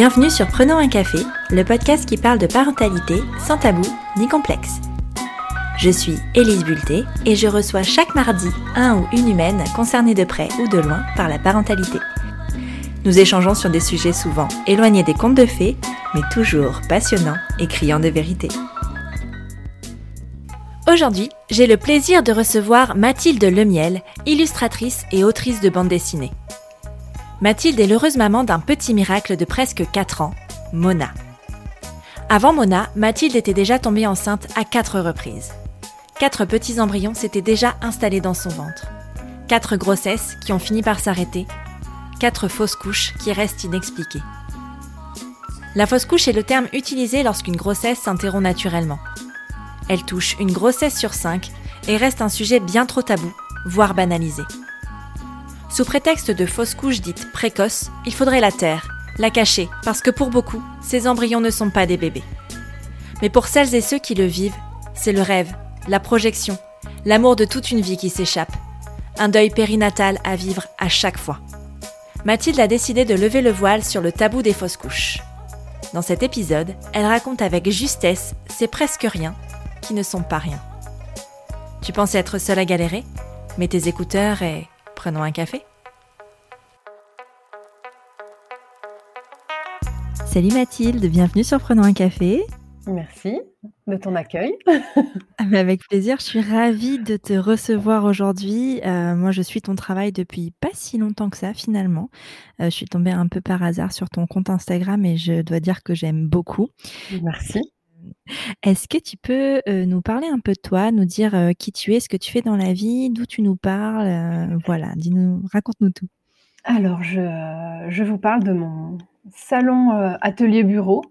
Bienvenue sur Prenons un café, le podcast qui parle de parentalité sans tabou ni complexe. Je suis Élise Bulté et je reçois chaque mardi un ou une humaine concernée de près ou de loin par la parentalité. Nous échangeons sur des sujets souvent éloignés des contes de fées, mais toujours passionnants et criants de vérité. Aujourd'hui, j'ai le plaisir de recevoir Mathilde Lemiel, illustratrice et autrice de bande dessinée. Mathilde est l'heureuse maman d'un petit miracle de presque 4 ans, Mona. Avant Mona, Mathilde était déjà tombée enceinte à 4 reprises. Quatre petits embryons s'étaient déjà installés dans son ventre. Quatre grossesses qui ont fini par s'arrêter. Quatre fausses couches qui restent inexpliquées. La fausse couche est le terme utilisé lorsqu'une grossesse s'interrompt naturellement. Elle touche une grossesse sur cinq et reste un sujet bien trop tabou, voire banalisé. Sous prétexte de fausse couche dite précoce, il faudrait la taire, la cacher, parce que pour beaucoup, ces embryons ne sont pas des bébés. Mais pour celles et ceux qui le vivent, c'est le rêve, la projection, l'amour de toute une vie qui s'échappe. Un deuil périnatal à vivre à chaque fois. Mathilde a décidé de lever le voile sur le tabou des fausses couches. Dans cet épisode, elle raconte avec justesse ces presque rien qui ne sont pas rien. Tu pensais être seule à galérer? Mets tes écouteurs et Prenons un café. Salut Mathilde, bienvenue sur Prenons un café. Merci de ton accueil. Ah, avec plaisir, je suis ravie de te recevoir aujourd'hui. Euh, moi, je suis ton travail depuis pas si longtemps que ça finalement. Euh, je suis tombée un peu par hasard sur ton compte Instagram et je dois dire que j'aime beaucoup. Merci. Est-ce que tu peux, euh, nous parler un peu de toi, nous dire, euh, qui tu es, ce que tu fais dans la vie, d'où tu nous parles? Euh, voilà, dis-nous raconte-nous tout. Alors je, je vous parle de mon salon, atelier bureau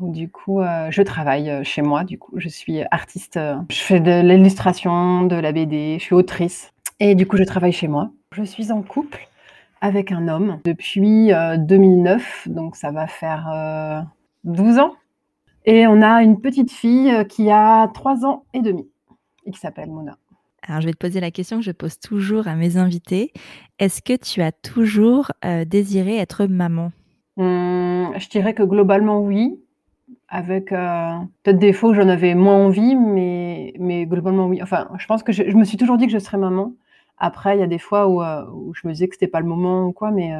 où du coup, je travaille, chez moi du coup. Je suis artiste, je fais de l'illustration, de la BD, je suis autrice et du coup, je travaille chez moi. Je suis en couple avec un homme depuis, 2009, donc ça va faire, 12 ans et on a une petite fille euh, qui a 3 ans et demi et qui s'appelle Mona. Alors, je vais te poser la question que je pose toujours à mes invités. Est-ce que tu as toujours euh, désiré être maman? Hum, Je dirais que globalement, oui. Avec euh, peut-être des fois où j'en avais moins envie, mais, mais globalement, oui. Enfin, je pense que je, me suis toujours dit que je serais maman. Après, il y a des fois où, où je me disais que c'était pas le moment ou quoi, mais,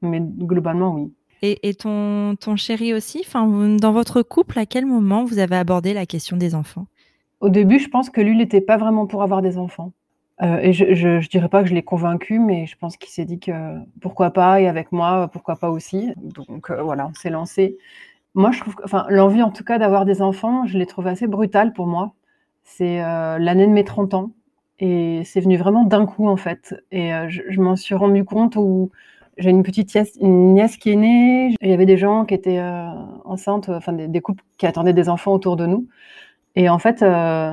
mais globalement, oui. Et, ton, chéri aussi, dans votre couple, à quel moment vous avez abordé la question des enfants? Au début, je pense que lui, il n'était pas vraiment pour avoir des enfants. Euh, et je, ne dirais pas que je l'ai convaincu, mais je pense qu'il s'est dit que pourquoi pas, et avec moi, pourquoi pas aussi. Donc euh, voilà, on s'est lancé. Moi, je trouve, enfin, l'envie en tout cas d'avoir des enfants, je l'ai trouvé assez brutale pour moi. C'est euh, l'année de mes 30 ans, et c'est venu vraiment d'un coup en fait. Et je, je m'en suis rendu compte où j'ai une petite nièce, qui est née. Il y avait des gens qui étaient euh, enceintes, enfin des, couples qui attendaient des enfants autour de nous. Et en fait, euh,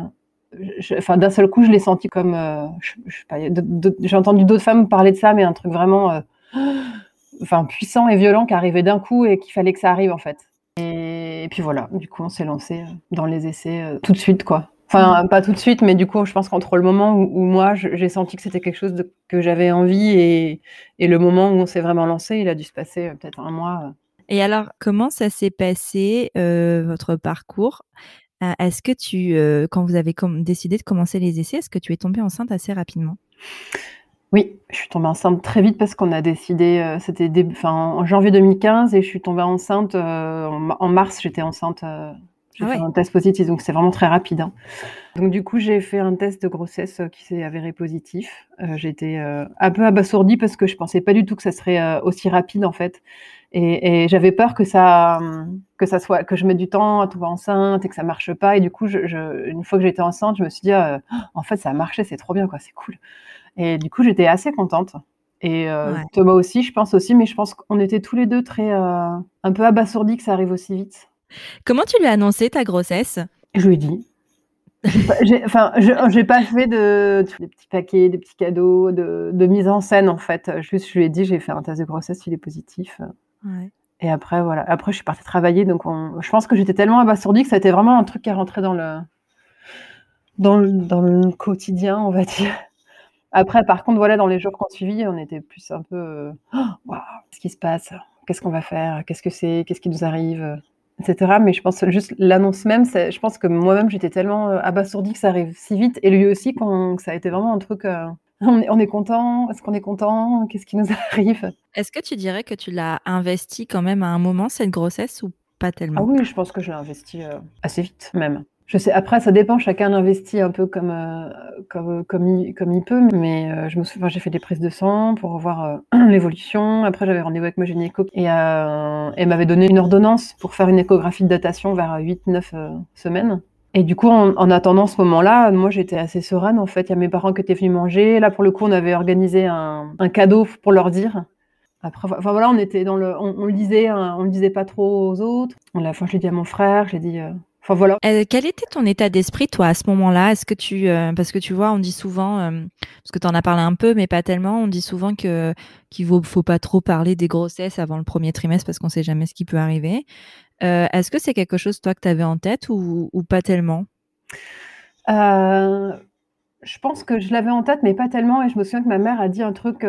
d'un seul coup, je l'ai senti comme, euh, j'ai entendu d'autres femmes parler de ça, mais un truc vraiment, enfin puissant et violent qui arrivait d'un coup et qu'il fallait que ça arrive en fait. Et, et puis voilà, du coup, on s'est lancé dans les essais tout de suite, quoi. Enfin, pas tout de suite, mais du coup, je pense qu'entre le moment où, moi, j'ai senti que c'était quelque chose que j'avais envie et, le moment où on s'est vraiment lancé, il a dû se passer euh, peut-être un mois. Euh. Et alors, comment ça s'est passé, euh, votre parcours? Est-ce que tu, quand vous avez décidé de commencer les essais, est-ce que tu es tombée enceinte assez rapidement? Oui, je suis tombée enceinte très vite parce qu'on a décidé, c'était en janvier 2015 et je suis tombée enceinte en, mars, j'étais enceinte j'ai ah fait un test positif, donc c'est vraiment très rapide. Hein. Donc du coup, j'ai fait un test de grossesse euh, qui s'est avéré positif. Euh, J'étais euh, un peu abasourdie parce que je pensais pas du tout que ça serait euh, aussi rapide en fait. Et, et j'avais peur que ça, que ça soit, que je mette du temps à tomber enceinte et que ça marche pas. Et du coup, je, je, une fois que j'étais enceinte, je me suis dit, oh, en fait, ça a marché, c'est trop bien, quoi, c'est cool. Et du coup, j'étais assez contente. Et Thomas aussi, je pense aussi, mais je pense qu'on était tous les deux très, un peu abasourdis que ça arrive aussi vite. Comment tu lui as annoncé ta grossesse? Je lui ai dit. Enfin, je n'ai pas fait de des petits paquets, des petits cadeaux, de, mise en scène en fait. Juste, je lui ai dit, j'ai fait un test de grossesse, il est positif. Et après, voilà. Après, je suis partie travailler, donc je pense que j'étais tellement abasourdie que ça a été vraiment un truc qui est rentré dans le, dans le, dans le quotidien, on va dire. Après, par contre, voilà, dans les jours qu'on suivi, on était plus un peu, oh, ce qui se passe? Qu'est-ce qu'on va faire? Qu'est-ce que c'est? Qu'est-ce qui nous arrive? Etc. Mais je pense juste l'annonce même, je pense que moi-même j'étais tellement abasourdie que ça arrive si vite, et lui aussi que ça a été vraiment un truc. on, est, on est content Est-ce qu'on est content Qu'est-ce qui nous arrive? Est-ce que tu dirais que tu l'as investi quand même à un moment cette grossesse ou pas tellement? Ah oui, je pense que je l'ai investi assez vite même. Je sais, après, ça dépend, chacun investit un peu comme, euh, comme, comme, il, peut, mais euh, je me souviens, j'ai fait des prises de sang pour voir euh, l'évolution. Après, j'avais rendez-vous avec ma gynéco et elle m'avait donné une ordonnance pour faire une échographie de datation vers 8-9 semaines. Et du coup, en, attendant ce moment-là, moi, j'étais assez sereine. En fait, il y a mes parents qui étaient venus manger. Là, pour le coup, on avait organisé un, un cadeau pour leur dire. Après, enfin voilà, on était dans le, on, le disait, hein, on le disait pas trop aux autres. À la fin, je l'ai dit à mon frère, j'ai dit, voilà. Euh, quel était ton état d'esprit, toi, à ce moment-là? Est-ce que tu, euh, parce que tu vois, on dit souvent, euh, parce que tu en as parlé un peu, mais pas tellement, on dit souvent que qu'il faut, faut pas trop parler des grossesses avant le premier trimestre parce qu'on sait jamais ce qui peut arriver. Est-ce que c'est quelque chose, toi, que tu avais en tête ou, pas tellement? Je pense que je l'avais en tête, mais pas tellement. Et je me souviens que ma mère a dit un truc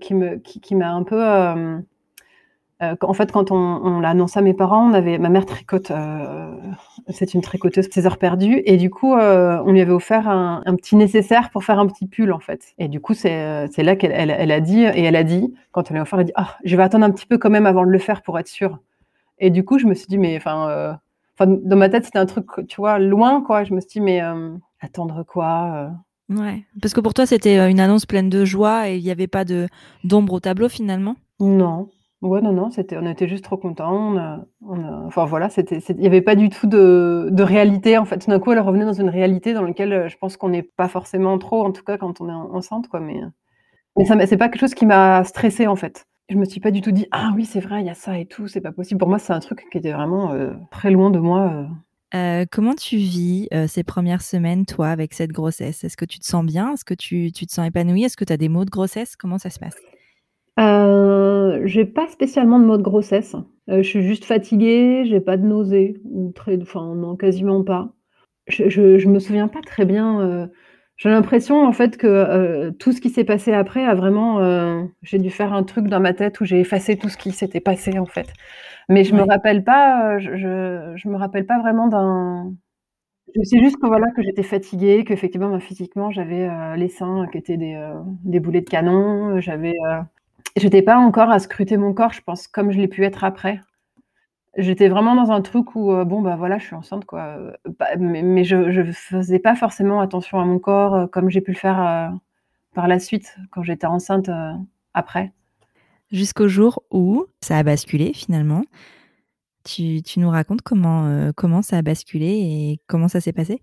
qui me, qui m'a un peu euh, en fait, quand on, l'a annoncé à mes parents, on avait ma mère tricote, euh, c'est une tricoteuse ses heures perdues, et du coup, euh, on lui avait offert un, petit nécessaire pour faire un petit pull, en fait. Et du coup, c'est là qu'elle elle, a dit, et elle a dit, quand on lui a offert, elle a dit, ah, je vais attendre un petit peu quand même avant de le faire pour être sûre. Et du coup, je me suis dit, mais enfin, dans ma tête, c'était un truc, tu vois, loin, quoi. Je me suis dit, mais attendre quoi Ouais, parce que pour toi, c'était une annonce pleine de joie et il n'y avait pas de d'ombre au tableau finalement? Non, Ouais, non, non, c'était on était juste trop contents. enfin voilà, c'était il y avait pas du tout de de réalité, en fait. Tout d'un coup, elle revenait dans une réalité dans laquelle, euh, je pense qu'on n'est pas forcément trop, en tout cas quand on est enceinte, quoi, mais mais ça c'est pas quelque chose qui m'a stressée, en fait. Je me suis pas du tout dit: «Ah oui, c'est vrai, il y a ça et tout, c'est pas possible». Pour moi, c'est un truc qui était vraiment, euh, très loin de moi, euh. comment tu vis, ces premières semaines, toi, avec cette grossesse? Est-ce que tu te sens bien? Est-ce que tu tu te sens épanouie? Est-ce que tu as des maux de grossesse? Comment ça se passe? Euh, j'ai pas spécialement de mode grossesse. Euh, je suis juste fatiguée, j'ai pas de nausées ou très enfin non, quasiment pas. Je je me souviens pas très bien, euh, j'ai l'impression en fait que, tout ce qui s'est passé après a vraiment, j'ai dû faire un truc dans ma tête où j'ai effacé tout ce qui s'était passé en fait. Mais je me rappelle pas, je je me rappelle pas vraiment d'un je sais juste que voilà, que j'étais fatiguée, qu'effectivement, bah, physiquement j'avais, les seins qui étaient des, des boulets de canon, j'avais, J'étais pas encore à scruter mon corps, je pense, comme je l'ai pu être après. J'étais vraiment dans un truc où, euh, bon, bah, voilà, je suis enceinte, quoi, euh, mais je ne faisais pas forcément attention à mon corps, euh, comme j'ai pu le faire, par la suite, quand j'étais enceinte, après. Jusqu'au jour où ça a basculé finalement. Tu tu nous racontes comment, comment ça a basculé et comment ça s'est passé?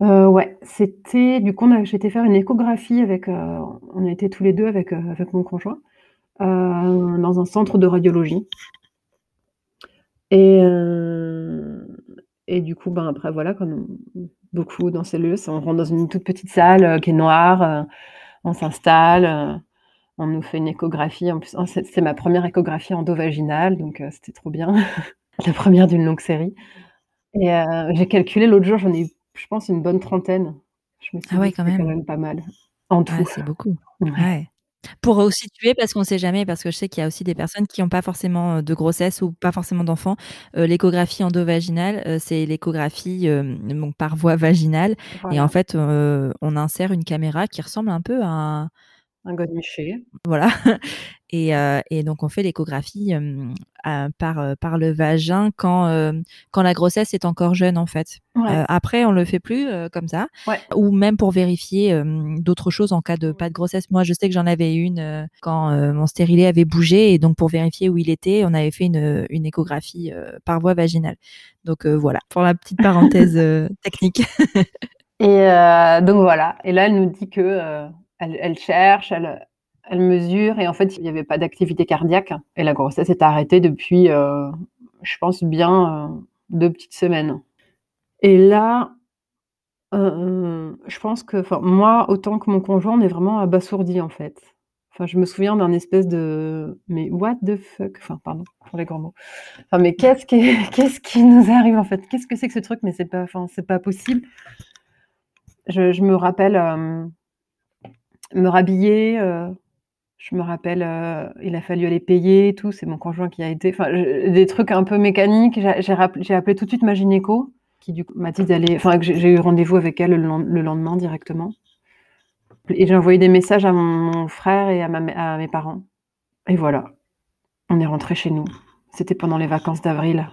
ouais, c'était du coup, on j'étais faire une échographie avec, on a été tous les deux avec, avec mon conjoint. Euh, dans un centre de radiologie. Et, euh, et du coup, ben, après, voilà, comme beaucoup dans ces lieux, on rentre dans une toute petite salle euh, qui est noire, on s'installe, on nous fait une échographie. En plus, c'est ma première échographie endovaginale, donc c'était trop bien. La première d'une longue série. Et j'ai calculé l'autre jour, j'en ai eu, je pense, une bonne trentaine. Je me suis ah ouais, quand, même. quand même pas mal en tout. c'est beaucoup. Ouais. Pour situer, parce qu'on ne sait jamais, parce que je sais qu'il y a aussi des personnes qui n'ont pas forcément de grossesse ou pas forcément d'enfants. l'échographie endovaginale, c'est l'échographie par voie vaginale. Et en fait, on insère une caméra qui ressemble un peu à un, godemiché. Voilà. Et, et, donc, on fait l'échographie par, par le vagin quand, quand la grossesse est encore jeune, en fait. après, on le fait plus comme ça. Ou même pour vérifier d'autres choses en cas de pas de grossesse. Moi, je sais que j'en avais une quand mon stérilet avait bougé. Et donc, pour vérifier où il était, on avait fait une, une échographie par voie vaginale. Donc, voilà, pour la petite parenthèse technique. et donc, voilà. Et là, elle nous dit que elle, cherche, elle, mesure, et en fait, il n'y avait pas d'activité cardiaque. Et la grossesse est arrêtée depuis, euh, je pense, bien euh, deux petites semaines. Et là, euh, je pense que, moi, autant que mon conjoint, on est vraiment abasourdi, en fait. Enfin, je me souviens d'un espèce de mais what the fuck enfin pardon pour les grands mots. Enfin mais qu'est-ce qui qu'est-ce qui nous arrive en fait? Qu'est-ce que c'est que ce truc? Mais c'est pas enfin c'est pas possible. Je, me rappelle me rhabiller, euh, Je me rappelle, heu, il a fallu aller payer et tout, c'est mon conjoint qui a été enfin, des trucs un peu mécaniques. J'ai appelé tout de suite ma gynéco qui du coup m'a dit d'aller enfin j'ai eu rendez-vous avec elle le len le lendemain directement et j'ai envoyé des messages à mon frère et à à mes parents et voilà. On est rentrés chez nous. C'était pendant les vacances d'avril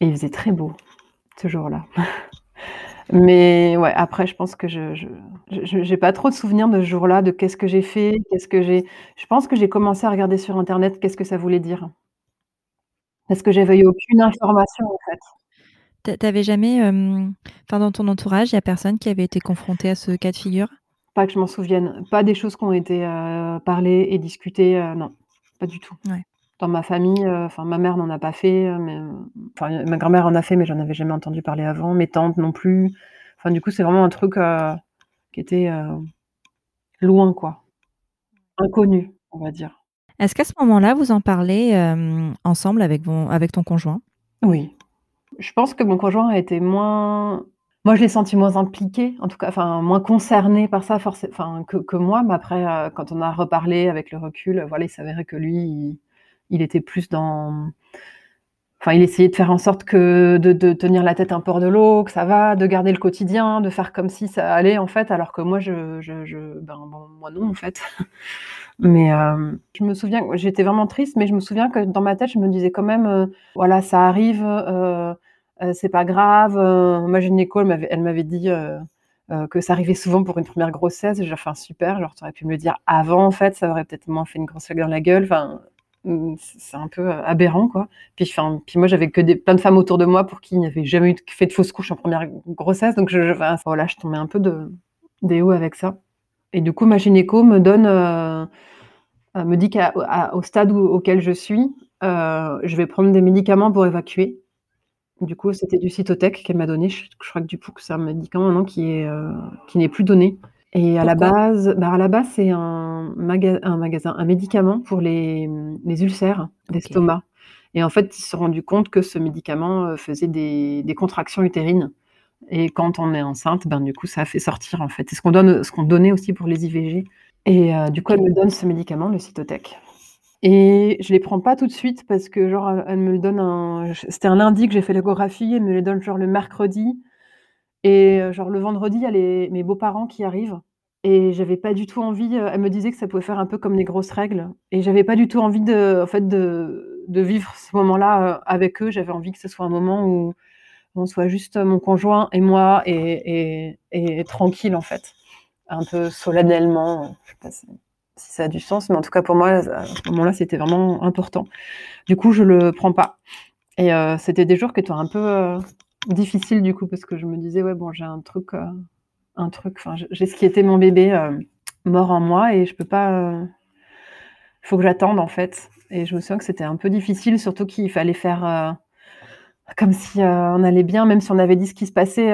et il faisait très beau ce jour-là. Mais ouais, après je pense que je je je j'ai pas trop de souvenirs de ce jour-là, de qu'est-ce que j'ai fait, qu'est-ce que j'ai je pense que j'ai commencé à regarder sur internet qu'est-ce que ça voulait dire. Parce que j'avais eu aucune information, en fait. Tu tu avais jamais, enfin dans ton entourage, il y a personne qui avait été confronté à ce cas de figure? Pas que je m'en souvienne, pas des choses qui ont été, heu, parlées et discutées, heu, non, pas du tout. Ouais. Dans ma famille, heu, enfin ma mère n'en a pas fait, heu, mais enfin ma grand-mère en a fait, mais j'en avais jamais entendu parler avant, mes tantes non plus. Enfin du coup, c'est vraiment un truc, heu, qui était, loin quoi. Inconnu, on va dire. Est-ce qu'à ce moment-là, vous en parlez, ensemble avec von avec ton conjoint? Oui. Je pense que mon conjoint a été moins moi je l'ai senti moins impliqué, en tout cas, enfin moins concerné par ça forcé enfin que que moi, mais après, quand on a reparlé avec le recul, voilà, il s'avérait que lui, il il était plus dans enfin il essayait de faire en sorte que de tenir la tête un peu hors de l'eau, que ça va, de garder le quotidien, de faire comme si ça allait en fait, alors que moi je je ben bon, moi non en fait. Mais, hem, je me souviens j'étais vraiment triste, mais je me souviens que dans ma tête, je me disais quand même, heu: «Voilà, ça arrive, heu, c'est pas grave», ma gynéco, elle m'avait dit, que ça arrivait souvent pour une 1re grossesse. J'ai fait: «Super, genre tu aurais pu me le dire avant en fait, ça aurait peut-être moins fait une grosse claque dans la gueule», enfin, c'est un peu, heu, aberrant quoi. Puis enfin, puis moi j'avais que des plein de femmes autour de moi pour qui il n'y avait jamais eu de fait de fausse couche en 1re grossesse, donc je voilà, je tombais un peu de des hauts avec ça et du coup ma gynéco me donne, heu heu, me dit qu'à au à au stade auquel je suis, je vais prendre des médicaments pour évacuer. Du coup, c'était du Cytotec qu'elle m'a donné. Je crois que du coup c'est un médicament qui est, qui n'est plus donné et à la base, bah, à la base, c'est un maga un magasin, un médicament pour les, les ulcères d'estomac et en fait, ils se sont rendus compte que ce médicament, heu, faisait des des contractions utérines. Et quand on est enceinte, ben, du coup, ça fait sortir en fait. C'est ce qu'on donne ce qu'on donnait aussi pour les IVG et heu, du coup, elle me donne ce médicament, le Cytotec. Et je les prends pas tout de suite parce que genre, elle me le donne un c'était un lundi que j'ai fait l'échographie, elle me les donne genre le mercredi. Et heu, genre le vendredi, il y a les mes beaux-parents qui arrivent et j'avais pas du tout envie, heu, elle me disait que ça pouvait faire un peu comme les grosses règles et j'avais pas du tout envie de en fait de de vivre ce moment-là, heu, avec eux. J'avais envie que ce soit un moment où on soit juste mon conjoint et moi et et et tranquille en fait, un peu solennellement, je sais pas si ça a du sens, mais en tout cas pour moi, à ce moment-là, c'était vraiment important. Du coup, je le prends pas et c'était des jours qui étaient un peu, difficiles du coup parce que je me disais: «Ouais bon, j'ai un truc, un truc, enfin j'ai ce qui était mon bébé, heu, mort en moi et je peux pas, il faut que j'attende en fait» et je me souviens que c'était un peu difficile, surtout qu'il fallait faire, heu, comme si, on allait bien, même si on avait dit ce qui se passait,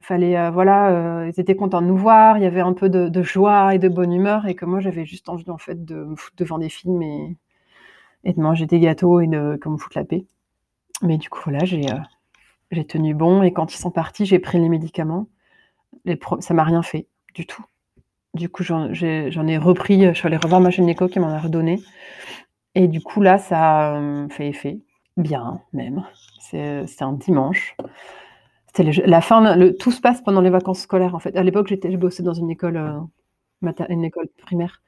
fallait, voilà, ils étaient contents de nous voir, il y avait un peu de joie et de bonne humeur et que moi j'avais juste envie en fait de me foutre devant des films et de manger des gâteaux et de qu'on me foute la paix. Mais du coup j'ai, j'ai tenu bon et quand ils sont partis, j'ai pris les médicaments. Les ça m'a rien fait du tout. Du coup, j'en ai repris, heu, je suis allée revoir ma gynéco qui m'en a redonné et du coup là, ça hem, fait effet, bien même. C'était un dimanche. C'était la fin tout se passe pendant les vacances scolaires en fait. À l'époque, je bossais dans une école, mater une école primaire.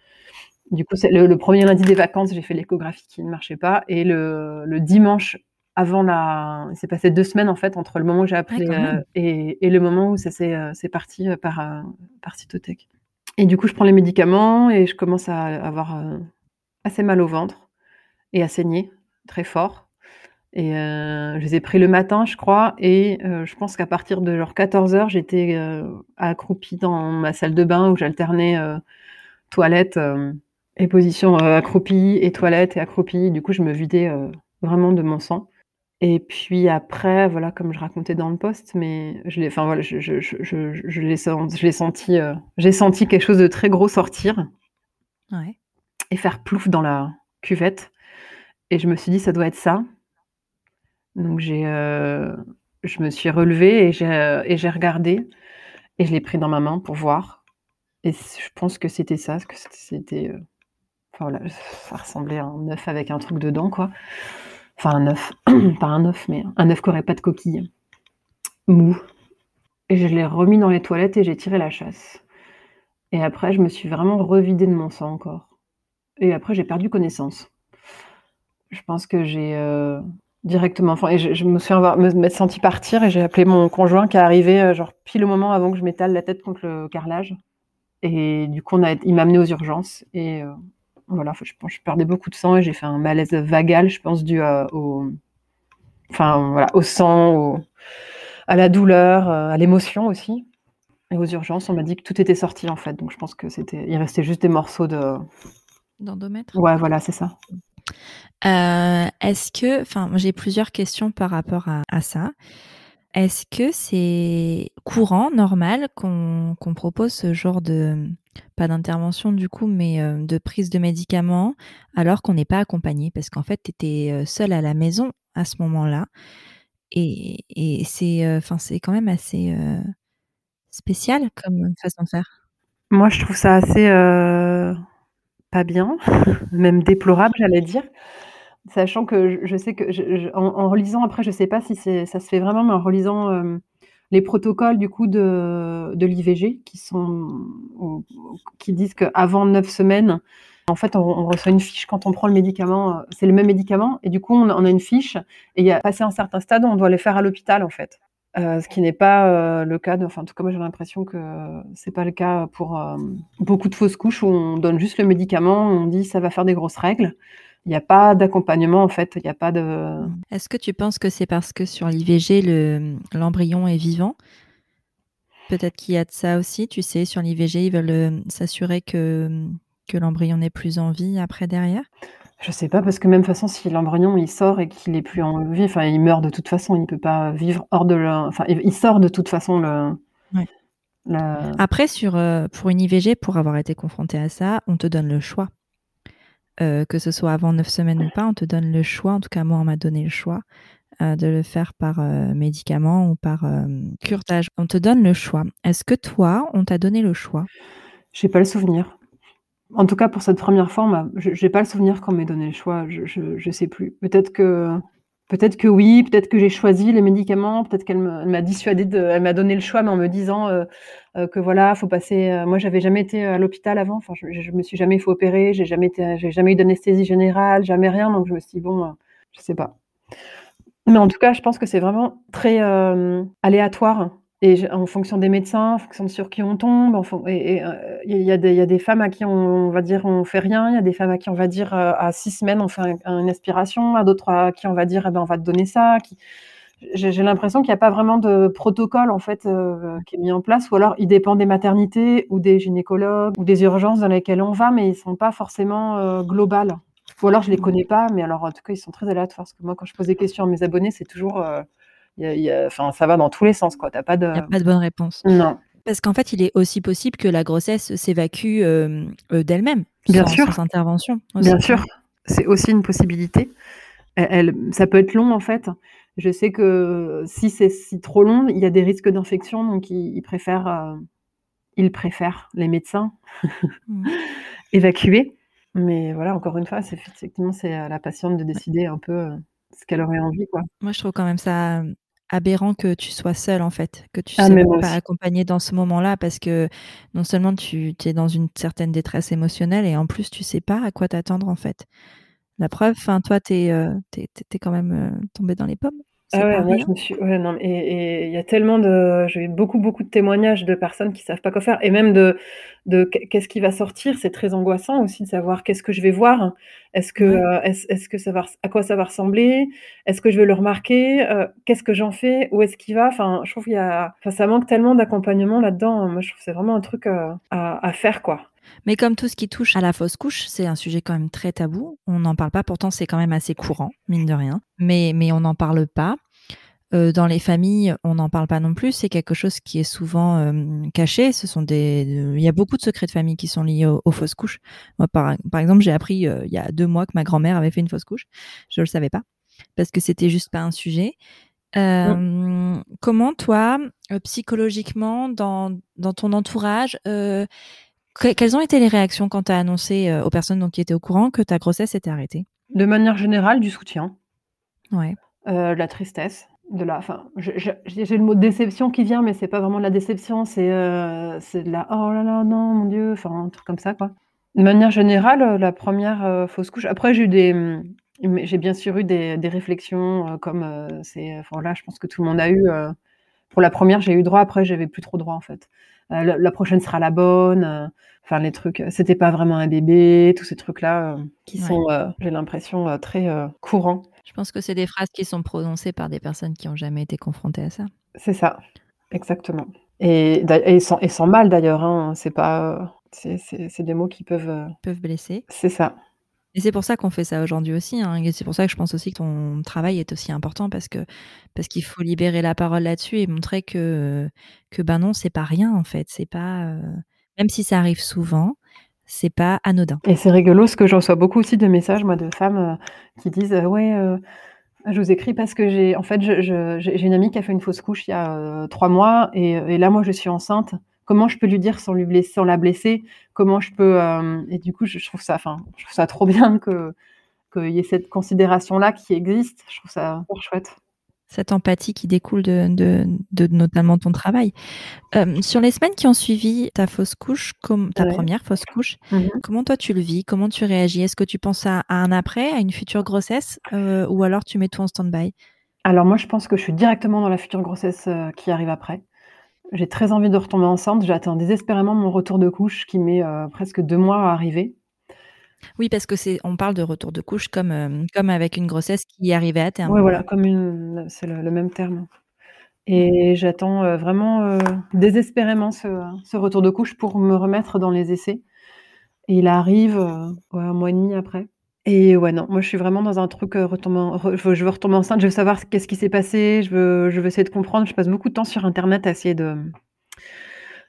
Du coup, le 1er lundi des vacances, j'ai fait l'échographie qui ne marchait pas et le dimanche avant la il s'est passé 2 semaines en fait entre le moment où j'ai appris, même. et et le moment où ça s'est, heu, c'est parti, heu, par, par Cytotec et du coup, je prends les médicaments et je commence à avoir, assez mal au ventre et à saigner très fort et je les ai pris le matin, je crois et je pense qu'à partir de genre 14:00, j'étais, accroupie dans ma salle de bain où j'alternais, toilette, et position, accroupie et toilette et accroupie. Du coup, je me vidais, vraiment de mon sang et puis après, voilà, comme je racontais dans le post, mais je l'ai enfin voilà, je je je je je l'ai senti, heu, j'ai senti quelque chose de très gros sortir Ouais. et faire plouf dans la cuvette et je me suis dit: «Ça doit être ça». Donc j'ai, heu, je me suis relevée et j'ai, j'ai regardé et je l'ai pris dans ma main pour voir et je pense que c'était ça, que c'était, Enfin voilà, ça ressemblait à un œuf avec un truc dedans, quoi. Enfin un œuf, pas un œuf, mais un œuf qui aurait pas de coquille, mou. Et je l'ai remis dans les toilettes et j'ai tiré la chasse. Et après, je me suis vraiment revidée de mon sang encore. Et après, j'ai perdu connaissance. Je pense que j'ai euh, directement, enfin, je, me suis me, senti partir et j'ai appelé mon conjoint qui est arrivé euh, genre pile au moment avant que je m'étale la tête contre le carrelage. Et du coup, a, il m'a amené aux urgences et euh, voilà, je, je perdais beaucoup de sang et j'ai fait un malaise vagal, je pense, dû au, enfin voilà, au sang, à la douleur, à l'émotion aussi. Et aux urgences, on m'a dit que tout était sorti en fait, donc je pense que c'était, il restait juste des morceaux de d'endomètre. Ouais, voilà, c'est ça. Euh, est-ce que, enfin, j'ai plusieurs questions par rapport à, ça. Est-ce que c'est courant, normal, qu'on propose ce genre de, pas d'intervention du coup, mais euh, de prise de médicaments alors qu'on n'est pas accompagné Parce qu'en fait, tu étais euh, seule à la maison à ce moment-là. Et, et c'est quand même assez spécial comme façon de faire. Moi, je trouve ça assez pas bien, même déplorable, j'allais dire. Sachant que je sais que en, relisant après, je sais pas si ça se fait vraiment, mais en relisant euh, les protocoles du coup de, l'IVG qui sont qui disent qu'avant neuf semaines, en fait, on, reçoit une fiche quand on prend le médicament. Euh, c'est le même médicament et du coup, on, a une fiche et il y a passé un certain stade, on doit les faire à l'hôpital en fait. Euh, ce qui n'est pas euh, le cas, enfin en tout cas moi j'ai l'impression que c'est pas le cas pour beaucoup de fausses couches où on donne juste le médicament, on dit ça va faire des grosses règles. Il n'y a pas d'accompagnement en fait, il n'y a pas de. Est-ce que tu penses que c'est parce que sur l'IVG l'embryon est vivant? Peut-être qu'il y a de ça aussi, tu sais, sur l'IVG ils veulent s'assurer que que l'embryon n'est plus en vie après derrière? Je sais pas, parce que même façon, si l'embryon il sort et qu'il est plus en vie, enfin, il meurt de toute façon, il peut pas vivre hors de enfin, il sort de toute façon le. Après, sur, euh, pour une IVG, pour avoir été confronté à ça, on te donne le choix. Euh, que ce soit avant 9 semaines ou pas, on te donne le choix. En tout cas, moi, on m'a donné le choix euh, de le faire par médicament ou par curtage. On te donne le choix. Est-ce que toi, on t'a donné le choix? J'ai pas le souvenir. En tout cas, pour cette première fois, je n'ai pas le souvenir qu'on m'ait donné le choix. Je ne sais plus. Peut-être que peut-être que oui, peut-être que j'ai choisi les médicaments, peut-être qu'elle m'a dissuadé de elle m'a donné le choix, mais en me disant, euh, euh, que voilà, faut passer, euh, moi j'avais jamais été à l'hôpital avant, enfin je je me suis jamais fait opérer, j'ai jamais j'ai jamais eu d'anesthésie générale, jamais rien, donc je me suis dit: «Bon, je sais pas». Mais en tout cas, je pense que c'est vraiment très, aléatoire et en fonction des médecins, en fonction de sur qui on tombe, et euh, il y a des femmes à qui on va dire: «On fait rien», il y a des femmes à qui on va dire, euh, à six semaines, on fait une aspiration, à d'autres à qui on va dire: «Eh ben, on va te donner ça», j'ai l'impression qu'il n'y a pas vraiment de protocole, en fait, euh, qui est mis en place ou alors il dépend des maternités ou des gynécologues ou des urgences dans lesquelles on va, mais ils sont pas forcément, globales. Ou alors je les mmh. connais pas, mais alors en tout cas, ils sont très aléatoires parce que moi, quand je pose des questions à mes abonnés, c'est toujours, enfin, ça va dans tous les sens, quoi. pas de. Il n'y a pas de bonne réponse. Non. Parce qu'en fait, il est aussi possible que la grossesse s'évacue euh, euh, d'elle-même, Bien sûr. sans intervention. Bien sûr, c'est aussi une possibilité. Elle, ça peut être long en fait. Je sais que si c'est si trop long, il y a des risques d'infection, donc ils, préfèrent, euh, ils préfèrent les médecins mmh. évacuer. Mais voilà, encore une fois, c'est effectivement c'est à la patiente de décider un peu ce qu'elle aurait envie, quoi. Moi, je trouve quand même ça aberrant que tu sois seule en fait, que tu ne ah, sois pas accompagnée dans ce moment-là parce que non seulement tu es dans une certaine détresse émotionnelle et en plus tu sais pas à quoi t'attendre en fait. La preuve, enfin toi tu es, euh, quand même euh, tombée dans les pommes. Ah ouais, moi je me suis ouais, non, et il y a tellement de j'ai eu beaucoup, beaucoup de témoignages de personnes qui savent pas quoi faire et même de de qu'est-ce qui va sortir, c'est très angoissant aussi de savoir qu'est-ce que je vais voir. Est-ce que, euh, est-ce que ça va à quoi ça va ressembler? Est-ce que je vais le remarquer? Euh, qu'est-ce que j'en fais? Où est-ce qu'il va? Enfin, je trouve qu'il y a enfin, ça manque tellement d'accompagnement là-dedans. Moi, je trouve que c'est vraiment un truc, euh, à à faire, quoi. Mais comme tout ce qui touche à la fausse couche, c'est un sujet quand même très tabou. On n'en parle pas, pourtant c'est quand même assez courant, mine de rien. Mais, mais on n'en parle pas. Euh, dans les familles, on n'en parle pas non plus. C'est quelque chose qui est souvent euh, caché. Ce sont des, il y a beaucoup de secrets de famille qui sont liés aux, fausses couches. Moi, par, par exemple, j'ai appris euh, il y a deux mois que ma grand-mère avait fait une fausse couche. Je le savais pas parce que c'était juste pas un sujet. Comment toi, psychologiquement, dans, dans ton entourage, quelles ont été les réactions quand tu as annoncé, aux personnes donc qui étaient au courant que ta grossesse était arrêtée? De manière générale, du soutien. Ouais. de la tristesse, de la enfin, j'ai le mot déception qui vient, mais c'est pas vraiment de la déception, c'est, c'est de la: «Oh là là, non, mon Dieu», enfin, un truc comme ça, quoi. De manière générale, la première fausse couche après j'ai eu des, mmh, j'ai bien sûr eu des des réflexions, comme, c'est enfin, là, je pense que tout le monde a eu, pour la première j'ai eu droit, après j'avais plus trop droit, en fait. la prochaine sera la bonne, enfin les trucs, c'était pas vraiment un bébé, tous ces trucs-là, qui sont, j'ai l'impression, très, courants. Je pense que c'est des phrases qui sont prononcées par des personnes qui ont jamais été confrontées à ça. C'est ça, exactement et et sans et sans mal d'ailleurs, hein, c'est pas, c'est des mots qui peuvent, Peuvent blesser. C'est ça. Et c'est pour ça qu'on fait ça aujourd'hui aussi, hein, et c'est pour ça que je pense aussi que ton travail est aussi important parce que parce qu'il faut libérer la parole là-dessus et montrer que que ben non, c'est pas rien en fait, c'est pas, même si ça arrive souvent, c'est pas anodin. Et c'est rigolo parce que je reçois beaucoup aussi de messages moi de femmes, qui disent: «Ouais, je vous écris parce que j'ai en fait j'ai une amie qui a fait une fausse couche il y a, 3 mois et là moi je suis enceinte comment je peux lui dire sans lui sans la blesser? Comment je peux euh, et du coup, je, trouve ça, enfin, je trouve ça trop bien que qu'il y ait cette considération-là qui existe. Je trouve ça chouette. Cette empathie qui découle de, de, de notamment ton travail. Euh, sur les semaines qui ont suivi ta fausse couche, comme ta première fausse couche, mmh comment toi tu le vis? Comment tu réagis? Est-ce que tu penses à, un après, à une future grossesse, euh, ou alors tu mets tout en stand-by? Alors moi, je pense que je suis directement dans la future grossesse qui arrive après. J'ai très envie de retomber enceinte. J'attends désespérément mon retour de couche qui met, euh, presque deux mois à arriver. Oui, parce que c'est on parle de retour de couche comme, euh, comme avec une grossesse qui arrivait à terme. Oui, voilà, comme une c'est le même terme et j'attends, euh, vraiment, désespérément ce retour de couche pour me remettre dans les essais et il arrive, un mois et demi après. Et ouais, non, moi je suis vraiment dans un truc, heu, je veux retomber enceinte, je veux savoir qu'est-ce qui s'est passé, je veux je veux essayer de comprendre. Je passe beaucoup de temps sur internet à essayer de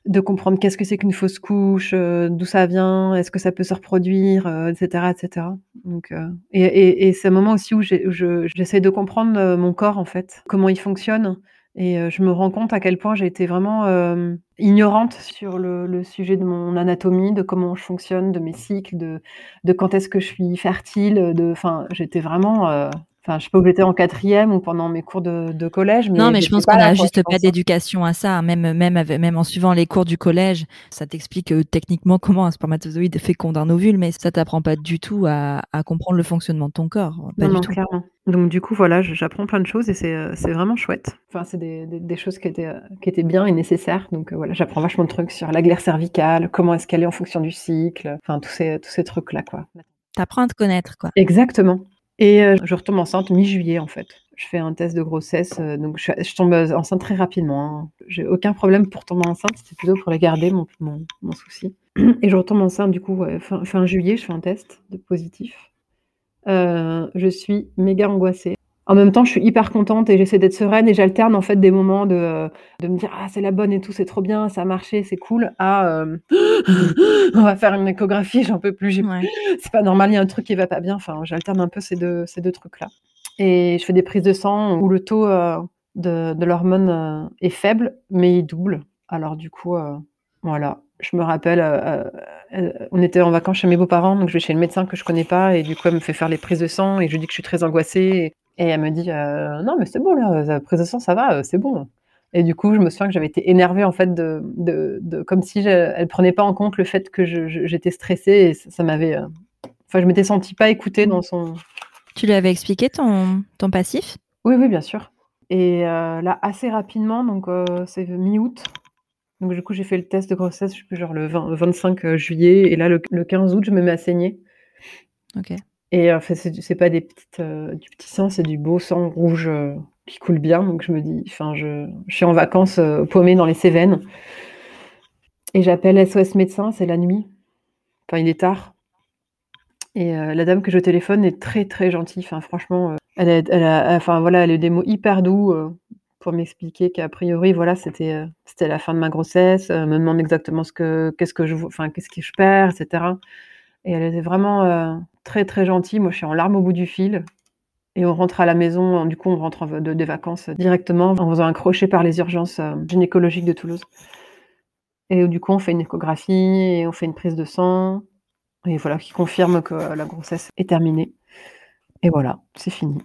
de comprendre qu'est-ce que c'est qu'une fausse couche, euh, d'où ça vient, est-ce que ça peut se reproduire, heu, et cetera, et cetera. Donc heu et et c'est un moment aussi où j'essaie de comprendre, mon corps en fait, comment il fonctionne et je me rends compte à quel point j'ai été vraiment, ignorante sur le sujet de mon anatomie, de comment je fonctionne, de mes cycles, de de quand est-ce que je suis fertile, de enfin, j'étais vraiment, Enfin, je sais pas où j'étais en quatrième ou pendant mes cours de, collège. non, mais je pense qu'on n'a juste pas d'éducation à ça. Même, même, même en suivant les cours du collège, ça t'explique euh, techniquement comment un spermatozoïde féconde un ovule, mais ça t'apprend pas du tout à, comprendre le fonctionnement de ton corps. Pas non, du tout. clairement. Donc du coup, voilà, j'apprends plein de choses et c'est euh, vraiment chouette. Enfin, c'est des, choses qui étaient, euh, qui étaient bien et nécessaires. Donc voilà, j'apprends vachement de trucs sur la glaire cervicale, comment est-ce qu'elle est en fonction du cycle, enfin tous ces, tous ces trucs-là, quoi. T'apprends à te connaître, quoi. Exactement. Et je retombe enceinte mi-juillet, en fait. Je fais un test de grossesse, donc je tombe, enceinte très rapidement, hein. J'ai aucun problème pour tomber enceinte, c'était plutôt pour les garder mon mon souci. Et je retombe enceinte du coup, fin juillet, je fais un test de positif. je suis méga angoissée. En même temps, je suis hyper contente et j'essaie d'être sereine et j'alterne en fait des moments de, de me dire ah c'est la bonne et tout, c'est trop bien, ça a marché, c'est cool. À euh, on va faire une échographie, j'en peux plus, c'est pas normal, il y a un truc qui va pas bien. Enfin, j'alterne un peu ces deux ces deux trucs là. Et je fais des prises de sang où le taux euh, de, de l'hormone euh, est faible, mais il double. Alors du coup, voilà, je me rappelle, on était en vacances chez mes beaux-parents, donc je vais chez le médecin que je connais pas et du coup elle me fait faire les prises de sang et je lui dis que je suis très angoissée et elle me dit, «Euh, non mais c'est bon là, la prise de sang ça va, c'est bon». Et du coup, je me souviens que j'avais été énervée en fait de de comme si je elle prenait pas en compte le fait que j'étais stressée et ça m'avait, euh, enfin je m'étais sentie pas écoutée dans son Tu lui avais expliqué ton ton passif? Oui, oui, bien sûr et euh, là assez rapidement donc c'est mi-août, donc du coup j'ai fait le test de grossesse, je sais plus genre le 25, juillet et là le le 15 août je me mets à saigner. OK. Et en fait, c'est pas euh, du petit sang, c'est du beau sang rouge, euh, qui coule bien. Donc je me dis enfin, je suis en vacances, euh, paumée dans les Cévennes et j'appelle SOS médecin, c'est la nuit. Enfin, il est tard et la dame que je téléphone est très, très gentille. Enfin, franchement, elle a enfin, voilà, elle a eu des mots hyper doux, pour m'expliquer qu'a priori, voilà, c'était, c'était la fin de ma grossesse, me demande exactement ce que qu'est-ce que je enfin, qu'est-ce que je perds etc. et elle était vraiment, très, très gentil. Moi, je suis en larmes au bout du fil et on rentre à la maison. Du coup, on rentre de, des vacances, euh, directement en faisant un crochet par les urgences euh, gynécologiques de Toulouse. Et du coup, on fait une échographie et on fait une prise de sang et voilà, qui confirme que la grossesse est terminée. Et voilà, c'est fini.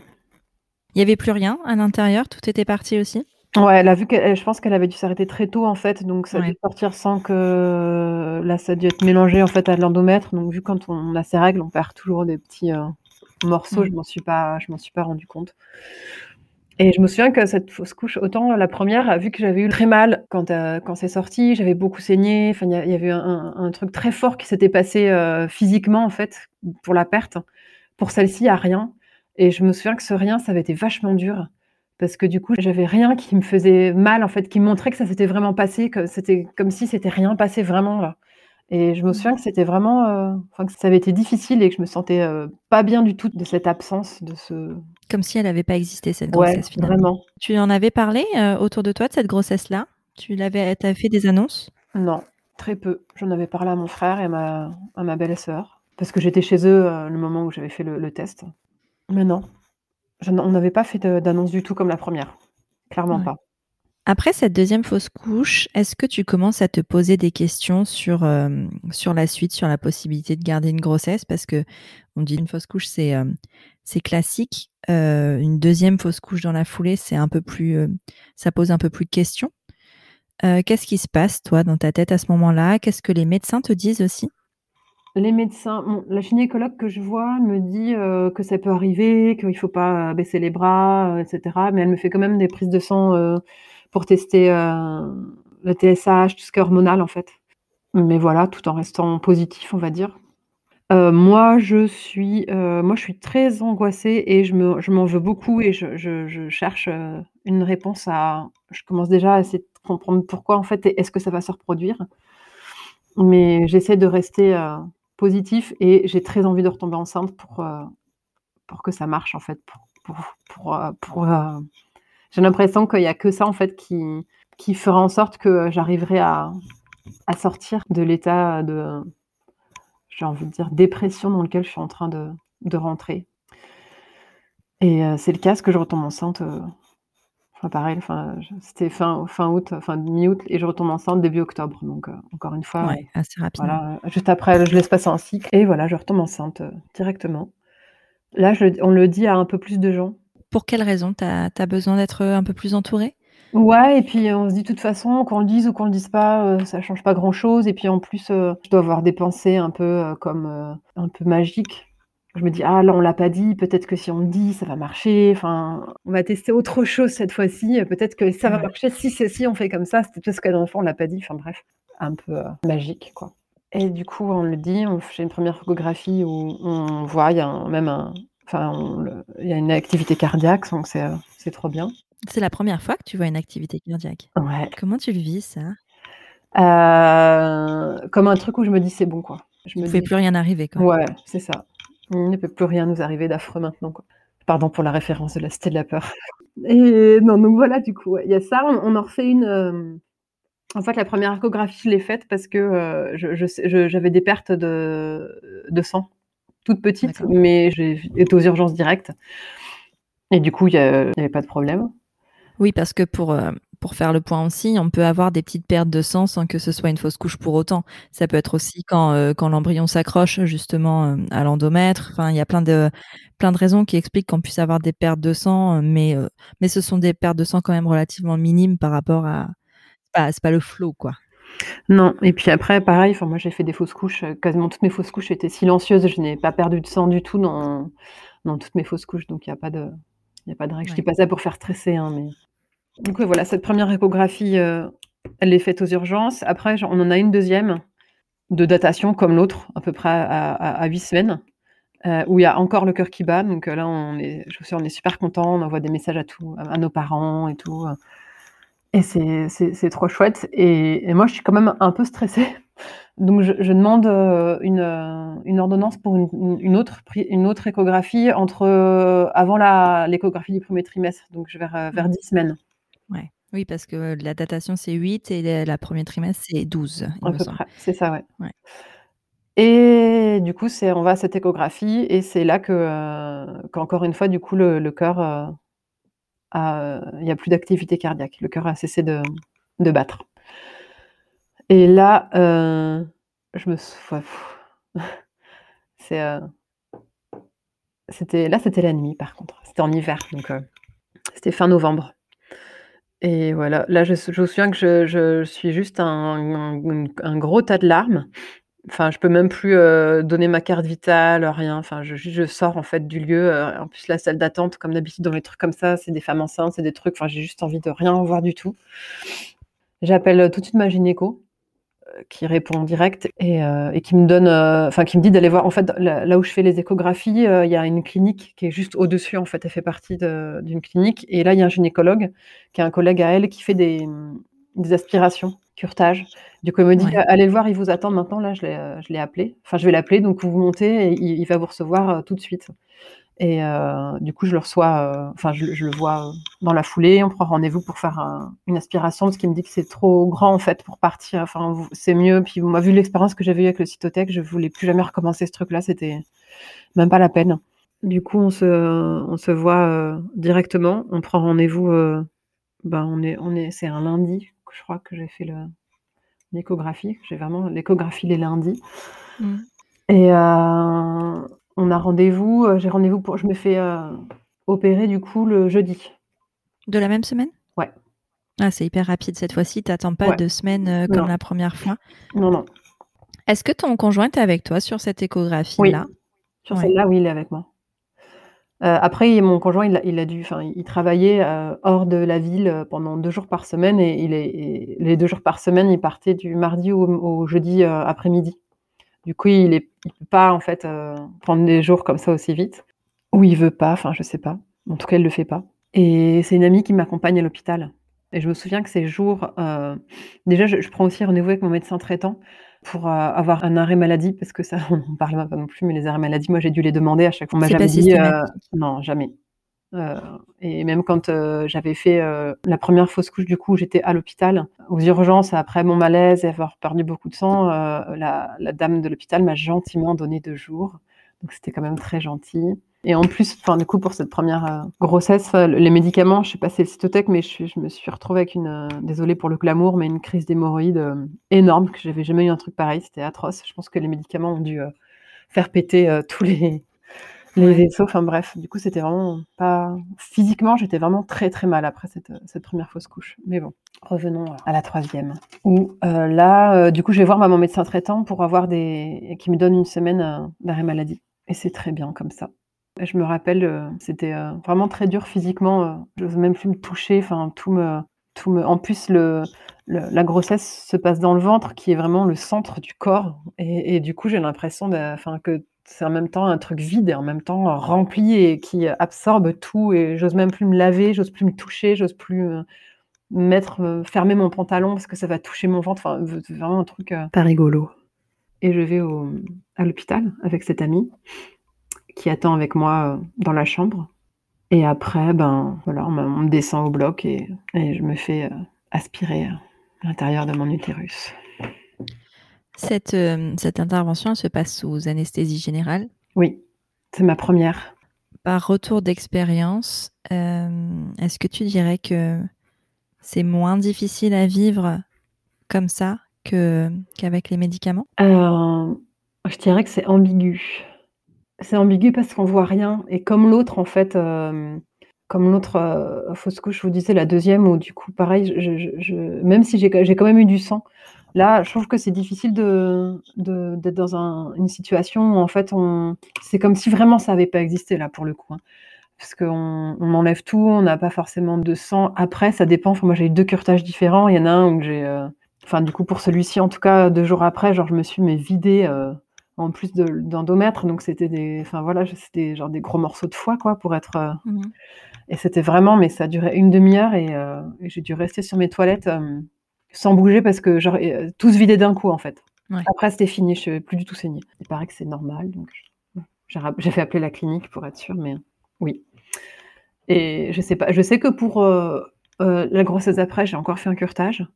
Il y avait plus rien à l'intérieur? Tout était parti aussi? Ouais, elle a vu qu'elle je pense qu'elle avait dû s'arrêter très tôt, en fait, donc ça a dû sortir sans que là, ça a dû être mélangé, en fait, à l'endomètre, donc vu quand on a ses règles, on perd toujours des petits, heu, morceaux, je m'en suis pas je m'en suis pas rendu compte. Et je me souviens que cette fausse couche, autant la première, vu que j'avais eu très mal quand, heu, quand c'est sorti, j'avais beaucoup saigné, enfin, il y avait un un truc très fort qui s'était passé, physiquement, en fait, pour la perte. Pour celle-ci, il y a rien. Et je me souviens que ce rien, ça avait été vachement dur parce que du coup, j'avais rien qui me faisait mal, en fait, qui montrait que ça s'était vraiment passé, que c'était comme si c'était rien passé vraiment là. Et je me souviens que c'était vraiment, enfin que ça avait été difficile et que je me sentais, heu, pas bien du tout de cette absence, de ce Comme si elle avait pas existé cette Ouais, grossesse finalement. vraiment. Tu en avais parlé, heu, autour de toi de cette grossesse-là? Tu l'avais avais fait des annonces? Non, très peu. J'en avais parlé à mon frère et à ma à ma belle-sœur parce que j'étais chez eux, le moment où j'avais fait le le test. Mais non, je on n'avait pas fait d'annonce du tout comme la première, clairement Ouais. pas. Après cette 2e fausse couche, est-ce que tu commences à te poser des questions sur, hem, sur la suite, sur la possibilité de garder une grossesse? Parce qu'on dit une fausse couche, c'est, c'est classique, heu, une 2e fausse couche dans la foulée, c'est un peu plus, ça pose un peu plus de questions. Qu'est-ce qui se passe toi dans ta tête à ce moment-là? Qu'est-ce que les médecins te disent aussi? Les médecins, la gynécologue que je vois me dit, heu, que ça peut arriver, qu'il faut pas baisser les bras, heu, et cetera, mais elle me fait quand même des prises de sang, pour tester, le TSH, tout ce qui est hormonal, en fait. Mais voilà, tout en restant positif, on va dire. Moi, je suis, moi, je suis très angoissée et je me je m'en veux beaucoup et je je je cherche, une réponse à je commence déjà à essayer de comprendre pourquoi, en fait et est-ce que ça va se reproduire? Mais j'essaie de rester, et j'ai très envie de retomber enceinte pour, heu, pour que ça marche, en fait, pour pour pour, pour, heu j'ai l'impression qu'il y a que ça, en fait, qui qui fera en sorte que j'arriverai à à sortir de l'état de j'ai envie de dire dépression dans lequel je suis en train de de rentrer. Et c'est le cas, que je retombe enceinte, enfin pareil, enfin, c'était fin fin août, enfin mi-août et je retombe enceinte début octobre, donc heu, encore une fois, Ouais, assez voilà, heu, juste après, je laisse passer un cycle et voilà, je retombe enceinte, heu, directement. Là, je on le dit à un peu plus de gens. Pour quelle raison? Tu as besoin d'être, un peu plus entourée? Ouais et puis on se dit: «De toute façon, qu'on le dise ou qu'on le dise pas, heu, ça change pas grand-chose» et puis en plus, je dois avoir des pensées un peu, comme, un peu magiques. Je me dis: «Ah là, on l'a pas dit, peut-être que si on le dit, ça va marcher, enfin, on va tester autre chose cette fois-ci, peut-être que ça va marcher si c'est si on fait comme ça, c'est parce dernière fois on l'a pas dit», enfin bref, un peu, heu, magique, quoi. Et du coup, on le dit, on fait une 1re échographie où on voit, il y a un même un enfin il y a une activité cardiaque, donc c'est, heu, c'est trop bien. C'est la 1re fois que tu vois une activité cardiaque? Ouais. Comment tu le vis ça? Heu, comme un truc où je me dis: «C'est bon, quoi». Je me pouvait dis plus rien arriver, quoi. ouais, c'est ça. Il ne peut plus rien nous arriver d'affreux maintenant, quoi. Pardon pour la référence de La Cité de la peur. Et non, donc voilà, du coup, ouais, il y a ça, on on en refait une, hem, en fait, la 1re échographie, je l'ai faite parce que, je je je j'avais des pertes de de sang, toutes petites, D'accord. mais j'ai été aux urgences direct. Et du coup, il y a il y avait pas de problème. Oui, parce que pour, heu, pour faire le point aussi, on peut avoir des petites pertes de sang sans que ce soit une fausse couche pour autant. Ça peut être aussi quand, quand l'embryon s'accroche justement, heu, à l'endomètre, enfin, il y a plein de plein de raisons qui expliquent qu'on puisse avoir des pertes de sang, heu, mais ce sont des pertes de sang quand même relativement minimes par rapport à pas c'est pas le flot, quoi. Non et puis après pareil, moi j'ai fait des fausses couches, quasiment toutes mes fausses couches étaient silencieuses, je n'ai pas perdu de sang du tout dans dans toutes mes fausses couches, donc il y a pas de il y a pas de règle. Je dis pas ça pour faire stresser, hein, mais donc voilà, cette 1re échographie, heu, elle est faite aux urgences. Après, on en a une 2e de datation comme l'autre, à peu près à 8 semaines, heu, où il y a encore le cœur qui bat, donc heu, là, on est je suis on est super contents, on envoie des messages à tous à nos parents et tout, et c'est trop chouette et moi, je suis quand même un peu stressée, donc je demande, une, ordonnance pour une autre échographie entre, avant l'échographie du 1er trimestre, donc vers, vers Mmh. 10 semaines. Ouais. Oui, parce que la datation, c'est 8 et la la 1er trimestre, c'est 12, il À me peu semble. près, c'est ça, ouais. Ouais. Et du coup, c'est on va à cette échographie et c'est là que, qu'encore une fois, du coup, le le cœur, il y a plus d'activité cardiaque. Le cœur a cessé de de battre. Et là, euh, je me souviens. C'est. C'était là, c'était la nuit, par contre. C'était en hiver, donc c'était fin novembre. Et voilà, là, je, me souviens que je, suis juste un, gros tas de larmes. Enfin, je peux même plus donner ma carte vitale, rien. Enfin, je, je sors en fait du lieu. en plus, la salle d'attente, comme d'habitude dans les trucs comme ça, c'est des femmes enceintes, c'est des trucs. Enfin, j'ai juste envie de rien voir du tout. J'appelle tout de suite ma gynéco qui répond en direct et, euh, et qui me donne, euh, enfin qui me dit d'aller voir. En fait, là, où je fais les échographies, euh, il y a une clinique qui est juste au-dessus. En fait, elle fait partie d'une clinique. Et là, il y a un gynécologue qui est un collègue à elle qui fait des, des aspirations, curtage. Du coup, il me dit allez le voir, il vous attend maintenant. Là, je l'ai appelé. Enfin, je vais l'appeler. Donc, vous montez et il, il va vous recevoir tout de suite. Et euh, du coup, je le reçois, euh, enfin, je, le vois dans la foulée. On prend rendez-vous pour faire une aspiration parce qu'il me dit que c'est trop grand en fait pour partir. Enfin, c'est mieux. Puis, moi, vu l'expérience que j'avais eue avec le cytotech, je voulais plus jamais recommencer ce truc-là. C'était même pas la peine. Du coup, on se, on se voit euh, directement. On prend rendez-vous. ben, on est, on est, c'est un lundi, je crois que j'ai fait l'échographie. J'ai vraiment l'échographie les lundis. Mmh. Et on a rendez-vous, euh, j'ai rendez-vous pour je me fais, euh, opérer du coup le jeudi. De la même semaine? Ouais. Ah, c'est hyper rapide cette fois-ci, tu attends pas deux semaines, euh, comme la première fois? Non, non. Est-ce que ton conjoint est avec toi sur cette échographie-là? Sur celle-là, oui, il est avec moi. après mon conjoint il a dû enfin, il travaillait, hors de la ville, pendant deux jours par semaine et il est les deux jours par semaine, il partait du mardi au jeudi, après-midi. Du coup, il ne peut pas en fait euh, prendre des jours comme ça aussi vite. Ou il veut pas, enfin je sais pas. En tout cas, il le fait pas. Et c'est une amie qui m'accompagne à l'hôpital. Et je me souviens que ces jours, euh, déjà, je, prends aussi rendez-vous avec mon médecin traitant pour euh, avoir un arrêt maladie, parce que ça, on n'en parle pas non plus, mais les arrêts maladie, moi, j'ai dû les demander à chaque fois. On m'a jamais dit, non, jamais. Euh, et même quand euh, j'avais fait euh, la première fausse couche, du coup, j'étais à l'hôpital, aux urgences, après mon malaise et avoir perdu beaucoup de sang, la, dame de l'hôpital m'a gentiment donné deux jours. Donc c'était quand même très gentil. Et en plus, enfin, du coup, pour cette première grossesse, les médicaments, je sais pas si c'est le cytotech, mais je, me suis retrouvée avec une, désolée pour le glamour, mais une crise d'hémorroïdes énorme, que j'avais jamais eu un truc pareil, c'était atroce. Je pense que les médicaments ont dû faire péter tous les, les vaisseaux, enfin bref, du coup, c'était vraiment pas. Physiquement, j'étais vraiment très très mal après cette, cette, première fausse couche. Mais bon, revenons à la troisième. Où euh, là, euh, du coup, je vais voir mon médecin traitant pour avoir des. qui me donne une semaine euh, d'arrêt maladie. Et c'est très bien comme ça. je me rappelle, c'était vraiment très dur physiquement. je n'ose même plus me toucher, enfin, tout me. Tout me... En plus, le, la grossesse se passe dans le ventre, qui est vraiment le centre du corps. Et, et du coup, j'ai l'impression que c'est en même temps un truc vide et en même temps rempli et qui absorbe tout et j'ose même plus me laver, j'ose plus me toucher, j'ose plus euh, mettre, euh, fermer mon pantalon parce que ça va toucher mon ventre. Enfin, c'est vraiment un truc euh, pas rigolo. Et je vais au, à l'hôpital avec cette amie qui attend avec moi dans la chambre. Et après, ben voilà, on, me descend au bloc et, et je me fais aspirer à l'intérieur de mon utérus. Cette, euh, cette intervention se passe sous anesthésie générale? Oui, c'est ma première. Par retour d'expérience, euh, est-ce que tu dirais que c'est moins difficile à vivre comme ça que, qu'avec les médicaments? Euh, Je dirais que c'est ambigu. C'est ambigu parce qu'on voit rien. Et comme l'autre, en fait, comme l'autre fausse couche, je vous disais, la deuxième, où du coup, pareil, je, même si j'ai, j'ai quand même eu du sang, Là, je trouve que c'est difficile de, d'être dans une situation où en fait, on, c'est comme si vraiment ça n'avait pas existé là pour le coup. Hein. Parce qu'on on enlève tout, on n'a pas forcément de sang. Après, ça dépend. moi, j'ai eu deux curetages différents. Il y en a un où j'ai, euh, enfin, du coup, pour celui-ci, en tout cas, deux jours après, genre, je me suis mais vidée euh, en plus d'endomètre. Donc, c'était des, enfin voilà, c'était genre des gros morceaux de foie, quoi, pour être. Euh, mmh et c'était vraiment, mais ça duré une demi-heure et, et j'ai dû rester sur mes toilettes sans bouger parce que genre, euh, tout se vidait d'un coup en fait. Après, c'était fini, je ne plus du tout saigner. Il paraît que c'est normal, donc j'ai fait appeler la clinique pour être sûre, mais oui. Et je sais pas, je sais que pour euh, euh, la grossesse après, j'ai encore fait un curtage.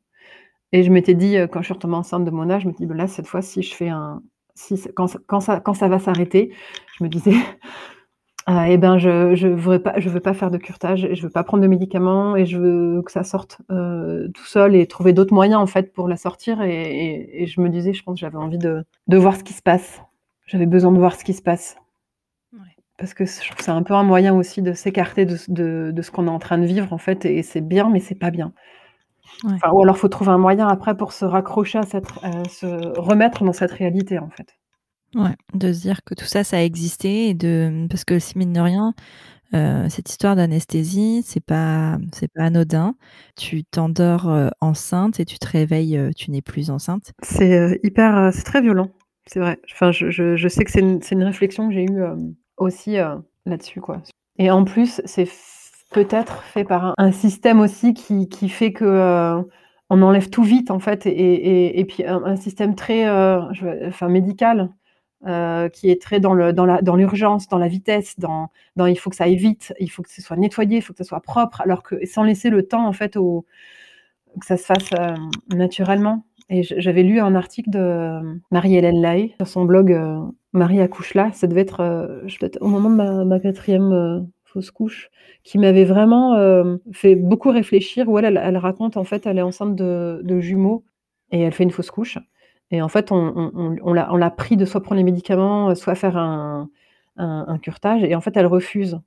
Et je m'étais dit, quand je suis retombée enceinte de mon âge, je me dis, ben là, cette fois, si je fais un. Si, quand, quand, ça, quand ça va s'arrêter, je me disais, Ah et ben, je je voudrais pas je veux pas faire de curetage et je veux pas prendre de médicaments et je veux que ça sorte, heu, tout seul et trouver d'autres moyens, en fait, pour la sortir et et et je me disais, je pense que j'avais envie de de voir ce qui se passe. J'avais besoin de voir ce qui se passe. Ouais. Parce que je trouve que c'est un peu un moyen aussi de s'écarter de ce de de ce qu'on est en train de vivre, en fait et c'est bien, mais c'est pas bien. Ouais. Enfin, ou alors faut trouver un moyen après pour se raccrocher à cette à se remettre dans cette réalité, en fait. Ouais, de se dire que tout ça, ça a existé et de parce que si mine de rien, heu, cette histoire d'anesthésie, c'est pas c'est pas anodin. Tu t'endors, heu, enceinte et tu te réveilles, heu, tu n'es plus enceinte. C'est, hyper, c'est très violent, c'est vrai. Enfin, je je je sais que c'est une une réflexion que j'ai eue, aussi, là-dessus, quoi. Et en plus, c'est peut-être fait par un un système aussi qui qui fait que, on enlève tout vite, en fait et et et puis un un système très, je enfin médical, heu, qui est très dans l'urgence, dans la vitesse, dans il faut que ça aille vite, il faut que ce soit nettoyé, il faut que ce soit propre, alors que sans laisser le temps, en fait, que ça se fasse, hem, naturellement. Et j'avais lu un article de Marie-Hélène Laë sur son blog, heu, Marie accouche là, ça devait être, au moment de ma ma 4e, heu, fausse couche, qui m'avait vraiment, fait beaucoup réfléchir, où elle raconte, en fait, elle est enceinte de jumeaux et elle fait une fausse couche et en fait, on l'a prie de soit prendre les médicaments, soit faire un un curetage et en fait, elle refuse.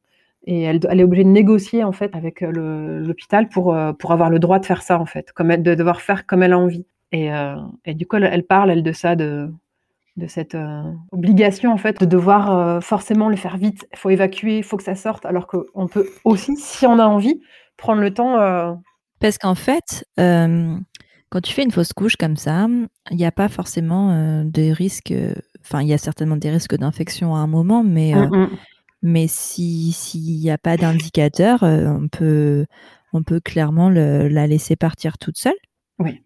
Et elle est obligée de négocier, en fait, avec, le l'hôpital pour, heu, pour avoir le droit de faire ça, en fait, comme de devoir faire comme elle a envie. Et et du coup, elle parle, elle, de ça, de de cette, obligation, en fait, de devoir, forcément le faire vite. Il faut évacuer, il faut que ça sorte. Alors qu'on peut aussi, si on a envie, prendre le temps, Parce qu'en fait, quand tu fais une fausse couche comme ça, il y a pas forcément, heu, de risques, heu, enfin, il y a certainement des risques d'infection à un moment, mais si s'il y a pas d'indicateur, heu, on peut on peut clairement le la laisser partir toute seule. Oui.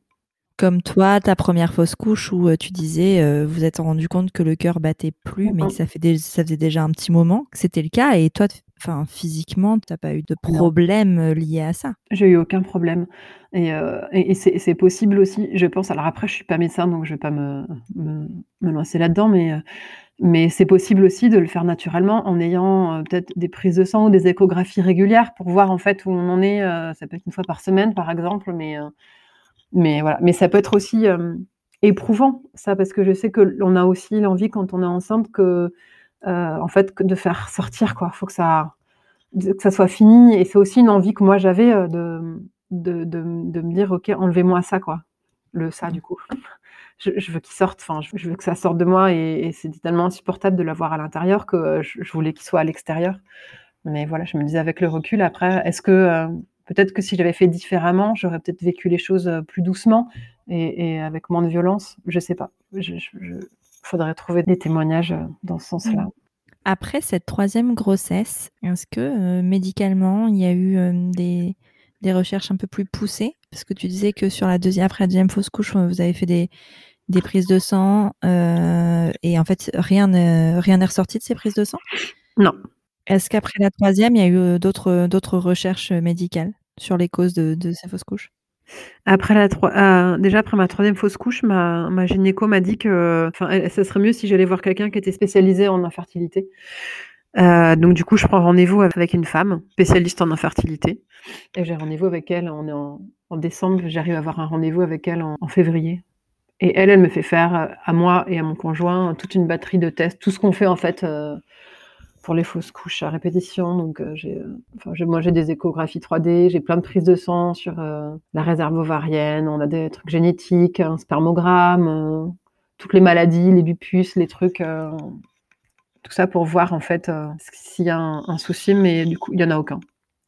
Comme toi, ta 1re fausse couche où, heu, tu disais, heu, vous êtes rendu compte que le cœur battait plus, mais que ça fait ça faisait déjà un petit moment que c'était le cas et toi, enfin, physiquement, tu as pas eu de problème, heu, lié à ça? J'ai eu aucun problème et heu et et c'est possible aussi, je pense. Alors après je suis pas médecin, donc je vais pas me me me lancer là-dedans, mais c'est possible aussi de le faire naturellement en ayant, peut-être des prises de sang ou des échographies régulières pour voir, en fait, où on en est, ça peut être 1 fois par semaine, par exemple, mais mais voilà. Mais ça peut être aussi, hem, éprouvant ça, parce que je sais que l'on a aussi l'envie quand on est enceinte que, heu, en fait, que de faire sortir, quoi. Faut que ça que ça soit fini et c'est aussi une envie que moi j'avais, heu, de, de de me dire: «OK, enlevez-moi ça, quoi». Le ça, du coup. Je veux qu'il sorte, enfin, je veux que ça sorte de moi et et c'était tellement insupportable de l'avoir à l'intérieur que, je je voulais qu'il soit à l'extérieur. Mais voilà, je me disais avec le recul après, est-ce que, peut-être que si j'avais fait différemment, j'aurais peut-être vécu les choses, heu, plus doucement et et avec moins de violence? Je sais pas. Je je je faudrait trouver des témoignages, heu, dans ce sens-là. Après cette 3e grossesse, est-ce que, heu, médicalement, il y a eu, des des recherches un peu plus poussées? Parce que tu disais que sur la deuxi après la 2e fausse couche, vous avez fait des des prises de sang, et en fait, rien ne rien n'est ressorti de ces prises de sang? Non. Est-ce qu'après la 3e, il y a eu, d'autres, recherches, médicales? Sur les causes de ces fausses couches? Après la heu, déjà après ma 3e fausse couche, ma gynéco m'a dit que enfin, ça serait mieux si j'allais voir quelqu'un qui était spécialisé en infertilité. Heu, donc du coup, je prends rendez-vous avec une femme spécialiste en infertilité et j'ai rendez-vous avec elle, en décembre, j'arrive à avoir un rendez-vous avec elle en février et elle, elle me fait faire, heu, à moi et à mon conjoint, toute une batterie de tests, tout ce qu'on fait, en fait, heu, pour les fausses couches à répétition. Donc enfin, j'ai moi, j'ai des échographies 3D, j'ai plein de prises de sang sur, heu, la réserve ovarienne, on a des trucs génétiques, un spermogramme, toutes les maladies, les lupus, les trucs, tout ça pour voir, en fait, s'il y a un souci, mais du coup, il y en a aucun.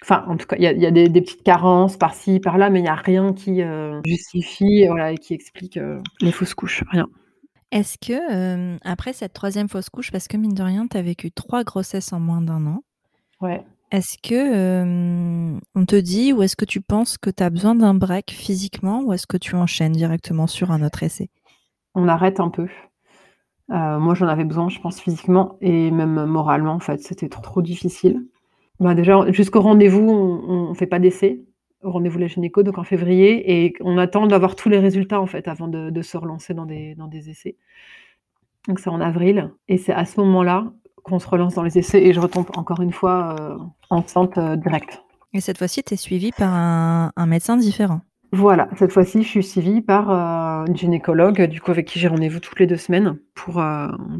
Enfin, en tout cas, il y a des petites carences par-ci, par-là, mais il y a rien qui, justifie, voilà et qui explique, les fausses couches, rien. Est-ce que, après cette 3e fausse couche, parce que mine de rien, tu as vécu 3 grossesses en moins d'1 an Ouais. est-ce que, on te dit ou est-ce que tu penses que tu as besoin d'un break physiquement ou est-ce que tu enchaînes directement sur un autre essai? On arrête un peu. Heu, moi, j'en avais besoin, je pense, physiquement et même moralement, en fait, c'était trop difficile. Bah, déjà, jusqu'au rendez-vous, on on fait pas d'essai, au rendez-vous de la gynéco, donc en février et qu'on attend d'avoir tous les résultats, en fait, avant de de se relancer dans des dans des essais. Donc c'est en avril et c'est à ce moment-là qu'on se relance dans les essais et je retombe encore une fois enceinte directe. Et cette fois-ci, tu es suivie par un, médecin différent. Voilà, cette fois-ci, je suis suivie par une gynécologue, du coup, avec qui j'ai rendez-vous toutes les deux semaines pour,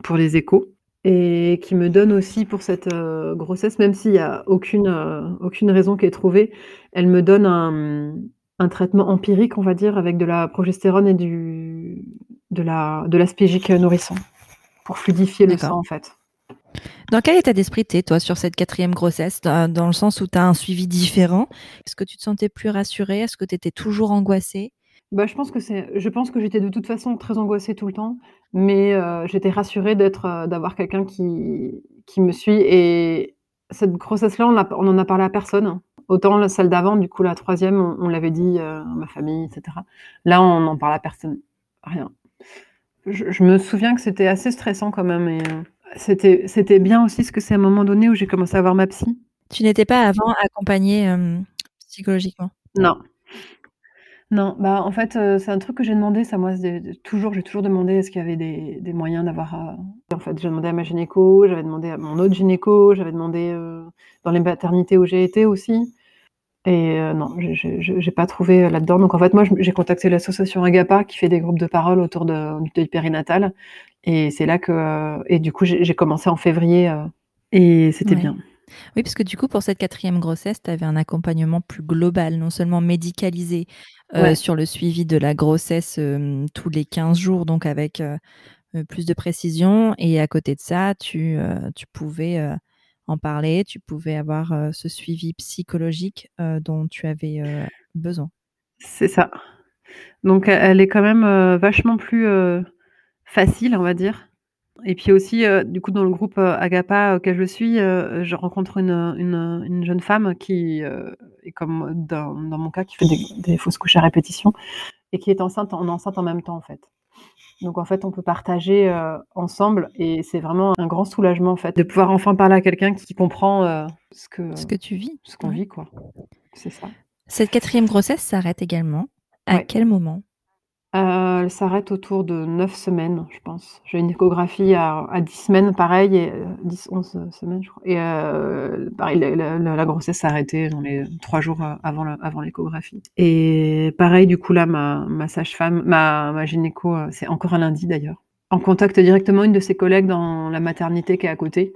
pour les échos et qui me donne aussi pour cette euh, grossesse, même s'il n'y a aucune, euh, aucune raison qui est trouvée, elle me donne un, un, traitement empirique, on va dire, avec de la progestérone et du, de la de l'aspégique nourrissant pour fluidifier le sang en fait. Dans quel état d'esprit t'es toi sur cette quatrième grossesse? Dans, le sens où tu as un suivi différent? Est-ce que tu te sentais plus rassurée? Est-ce que tu étais toujours angoissée? Bah, je pense que c'est je pense que j'étais de toute façon très angoissée tout le temps, mais euh, j'étais rassurée d'être, euh, d'avoir quelqu'un qui qui me suit et cette grossesse-là, on on en a parlé à personne. Autant la celle d'avant, du coup, la troisième, on l'avait dit, euh, à ma famille etc. Là, on n'en parle à personne, rien. Je me souviens que c'était assez stressant quand même et c'était c'était bien aussi, parce que c'est à un moment donné où j'ai commencé à voir ma psy. Tu n'étais pas avant accompagnée, psychologiquement? Non. Non, bah, en fait, euh, c'est un truc que j'ai demandé ça moi, toujours j'ai toujours demandé est-ce qu'il y avait des des moyens d'avoir, euh, en fait, j'ai demandé à ma gynéco, j'avais demandé à mon autre gynéco, j'avais demandé, euh, dans les maternités où j'ai été aussi. Et non, j'ai pas trouvé, là-dedans. Donc en fait, moi, j'ai contacté l'association Agapa qui fait des groupes de parole autour de du deuil périnatal. Et c'est là que, et du coup, j'ai commencé en février, et c'était bien. Oui, parce que du coup, pour cette quatrième grossesse, tu avais un accompagnement plus global, non seulement médicalisé, euh, sur le suivi de la grossesse, tous les 15 jours, donc avec, plus de précision et à côté de ça, tu, tu pouvais, en parler, tu pouvais avoir, ce suivi psychologique, dont tu avais, besoin. C'est ça. Donc elle est quand même, vachement plus, facile, on va dire. Et puis aussi, euh, du coup, dans le groupe, euh, Agapa auquel je suis, euh, je rencontre une, une, jeune femme qui, est comme dans dans mon cas, qui fait des fausses couches à répétition et qui est enceinte en enceinte en même temps, en fait. Donc en fait, on peut partager, ensemble et c'est vraiment un grand soulagement, en fait, de pouvoir enfin parler à quelqu'un qui comprend, ce que Ce que tu vis, ce qu'on vit, quoi. C'est ça. Cette quatrième grossesse s'arrête également. À quel moment? Euh, elle s'arrête autour de 9 semaines, je pense. J'ai une échographie à à 10 semaines pareil et 10-11 euh, semaines je crois et pareil la grossesse s'est arrêtée dans les 3 jours, avant avant l'échographie et pareil du coup là ma ma sage-femme, ma ma gynéco, c'est encore un lundi d'ailleurs, en contact directement une de ses collègues dans la maternité qui est à côté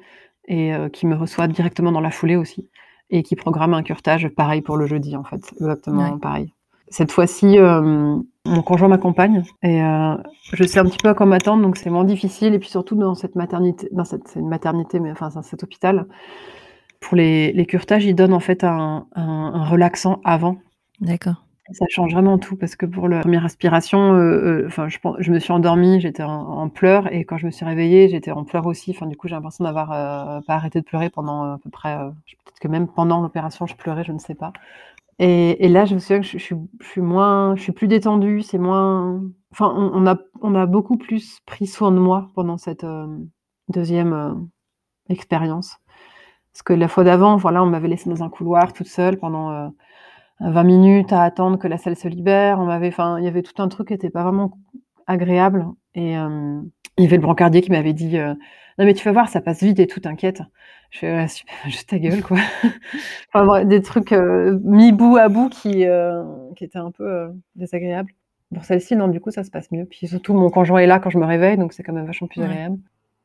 et qui me reçoit directement dans la foulée aussi et qui programme un curetage pareil pour le jeudi en fait, exactement pareil. Cette fois-ci, euh, mon conjoint m'accompagne et euh, je sais un petit peu à quoi m'attendre, donc c'est moins difficile. Et puis surtout dans cette maternité, dans cette, c'est une maternité, mais enfin cet hôpital, pour les, les curetages, ils donnent en fait un, un, relaxant avant. D'accord. Ça change vraiment tout parce que pour la première aspiration, euh, enfin, je, je, me suis endormie, j'étais en, pleurs et quand je me suis réveillée, j'étais en pleurs aussi. Enfin, du coup, j'ai l'impression d'avoir pas arrêté de pleurer pendant à peu près, peut-être que même pendant l'opération, je pleurais, je ne sais pas. Et, et, là, je me souviens que je, je, suis moins, je suis plus détendue, c'est moins. Enfin, on, a, on a beaucoup plus pris soin de moi pendant cette euh, deuxième euh, expérience. Parce que la fois d'avant, voilà, on m'avait laissé dans un couloir toute seule pendant euh, 20 minutes à attendre que la salle se libère. On m'avait, enfin, il y avait tout un truc qui n'était pas vraiment agréable. Et euh, il y avait le brancardier qui m'avait dit euh, Non, mais tu vas voir, ça passe vite et tout, t'inquiète. Je fais ouais, super, juste ta gueule, quoi. enfin, des trucs euh, mis bout à bout qui, qui étaient un peu désagréables. Pour celle-ci, non, du coup, ça se passe mieux. Puis surtout, mon conjoint est là quand je me réveille, donc c'est quand même vachement plus agréable.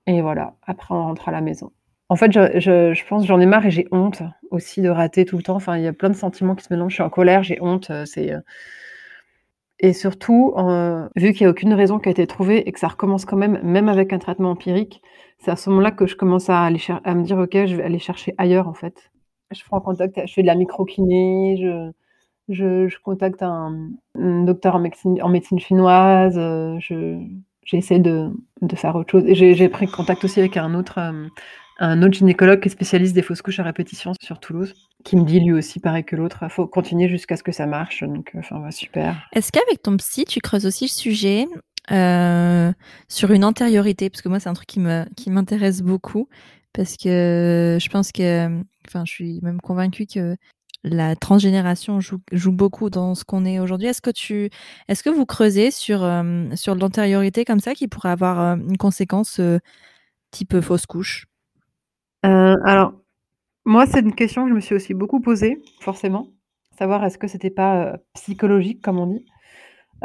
Et voilà, après, on rentre à la maison. En fait, je, je, je pense j'en ai marre et j'ai honte aussi de rater tout le temps. Enfin, il y a plein de sentiments qui se mélangent. Je suis en colère, j'ai honte. C'est et surtout, euh, vu qu'il n'y a aucune raison qui a été trouvée et que ça recommence quand même, même avec un traitement empirique, c'est à ce moment-là que je commence à, aller à me dire, OK, je vais aller chercher ailleurs, en fait. Je prends contact, je fais de la microkiné, je, je, contacte un, docteur en médecine, en médecine chinoise, euh, je, j'essaie de, de, faire autre chose. J'ai pris contact aussi avec un autre, euh, un autre gynécologue qui est spécialiste des fausses couches à répétition sur Toulouse, qui me dit lui aussi, pareil que l'autre, faut continuer jusqu'à ce que ça marche. Donc, euh, enfin, super. Est-ce qu'avec ton psy, tu creuses aussi le sujet euh, sur une antériorité? Parce que moi, c'est un truc qui me qui m'intéresse beaucoup parce que je pense que, enfin, je suis même convaincue que la transgénération joue, joue beaucoup dans ce qu'on est aujourd'hui. Est-ce que tu, est-ce que vous creusez sur euh, sur l'antériorité comme ça qui pourrait avoir une conséquence type fausse couche? Heu, alors, moi, c'est une question que je me suis aussi beaucoup posée, forcément. Savoir est-ce que c'était pas, heu, psychologique comme on dit?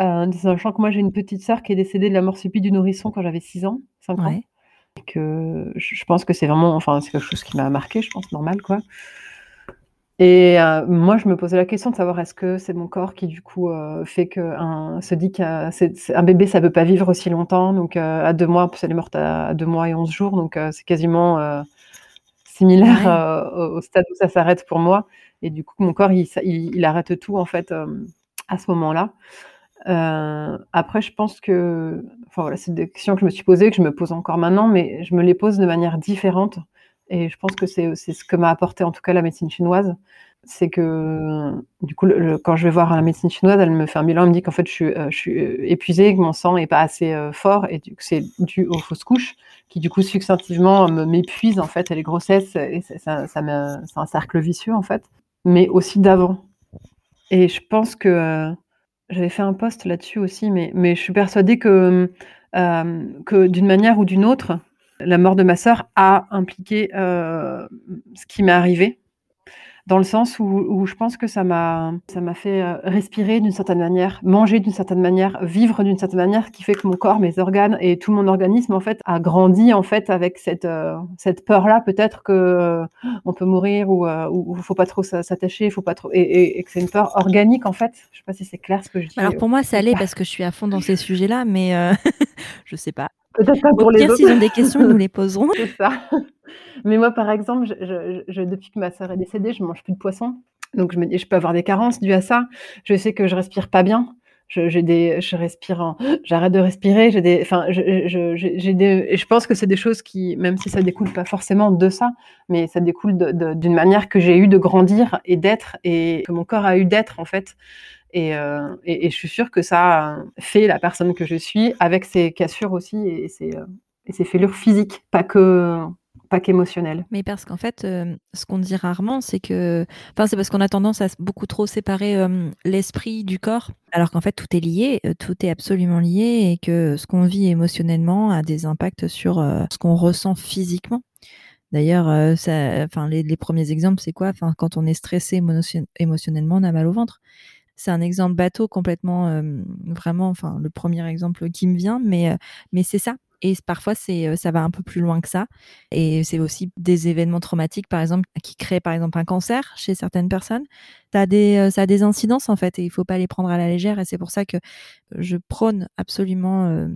Heu, sachant que moi j'ai une petite sœur qui est décédée de la mort subite du nourrisson quand j'avais 6 ans, 5 ans Ouais. et que je pense que c'est vraiment enfin, c'est quelque chose qui m'a marquée, je pense, normal, quoi et heu, moi, je me posais la question de savoir est-ce que c'est mon corps qui, du coup, fait qu'un se dit qu'un c'est c'est un bébé, ça peut pas vivre aussi longtemps donc à 2 mois, en plus elle est morte à 2 mois et 11 jours donc c'est quasiment, similaire, Ouais. heu, au au stade où ça s'arrête pour moi et du coup, mon corps, il s'a il il arrête tout, en fait, hem, à ce moment-là. Heu, après je pense que enfin, voilà, c'est des questions que je me suis posées, que je me pose encore maintenant, mais je me les pose de manière différente et je pense que c'est, c'est ce que m'a apporté, en tout cas, la médecine chinoise. C'est que, du coup, quand je vais voir la médecine chinoise, elle me fait un bilan, elle me dit qu'en fait, je suis, suis, heu, épuisée, que mon sang est pas assez, heu, fort et que c'est dû aux fausses couches qui, du coup, succinctivement, me m'épuisent, en fait et les grossesses et ça ça c'est un cercle vicieux, en fait, mais aussi d'avant et je pense que, j'avais fait un post là-dessus aussi, mais je suis persuadée que, que d'une manière ou d'une autre, la mort de ma sœur a impliqué, ce qui m'est arrivé. Dans le sens où où je pense que ça m'a ça m'a fait, heu, respirer d'une certaine manière, manger d'une certaine manière, vivre d'une certaine manière, qui fait que mon corps, mes organes et tout mon organisme, en fait, a grandi, en fait, avec cette, heu, cette peur-là peut-être que, heu, on peut mourir ou heu, ou faut pas trop s'a s'attacher, faut pas trop et et et que c'est une peur organique, en fait. Je sais pas si c'est clair ce que je dis, Alors pour moi, ça pas. parce que je suis à fond dans ces sujets-là, mais heu, je sais pas. Peut-être pas Au pour les pire, autres. s'ils ont des questions, ils nous les poseront. C'est ça. Mais moi, par exemple, je je je depuis que ma sœur est décédée, je mange plus de poisson, donc je me dis je peux avoir des carences dues à ça. Je sais que je respire pas bien. Je j'ai des je respire en j'arrête de respirer, j'ai des enfin, je j'ai des je pense que c'est des choses qui, même si ça découle pas forcément de ça, mais ça découle de de d'une manière que j'ai eue de grandir et d'être et que mon corps a eu d'être, en fait et heu et je suis sûre que ça a fait la personne que je suis avec ses cassures aussi et ses, heu et fêlures physiques, pas que pas qu'émotionnelles. Mais parce qu'en fait, ce qu'on dit rarement, c'est que enfin, c'est parce qu'on a tendance à beaucoup trop séparer, l'esprit du corps, alors qu'en fait tout est lié, tout est absolument lié et que ce qu'on vit émotionnellement a des impacts sur, ce qu'on ressent physiquement. D'ailleurs, enfin, les 1ers exemples, c'est quoi? Quand on est stressé émotion émotionnellement, on a mal au ventre. C'est un exemple bateau complètement, vraiment, enfin, le 1er exemple qui me vient, mais c'est ça. Et parfois ça va un peu plus loin que ça. Et c'est aussi des événements traumatiques, par exemple, qui créent, par exemple, un cancer chez certaines personnes. Ça a des, incidences, en fait et il faut pas les prendre à la légère. Et c'est pour ça que je prône absolument,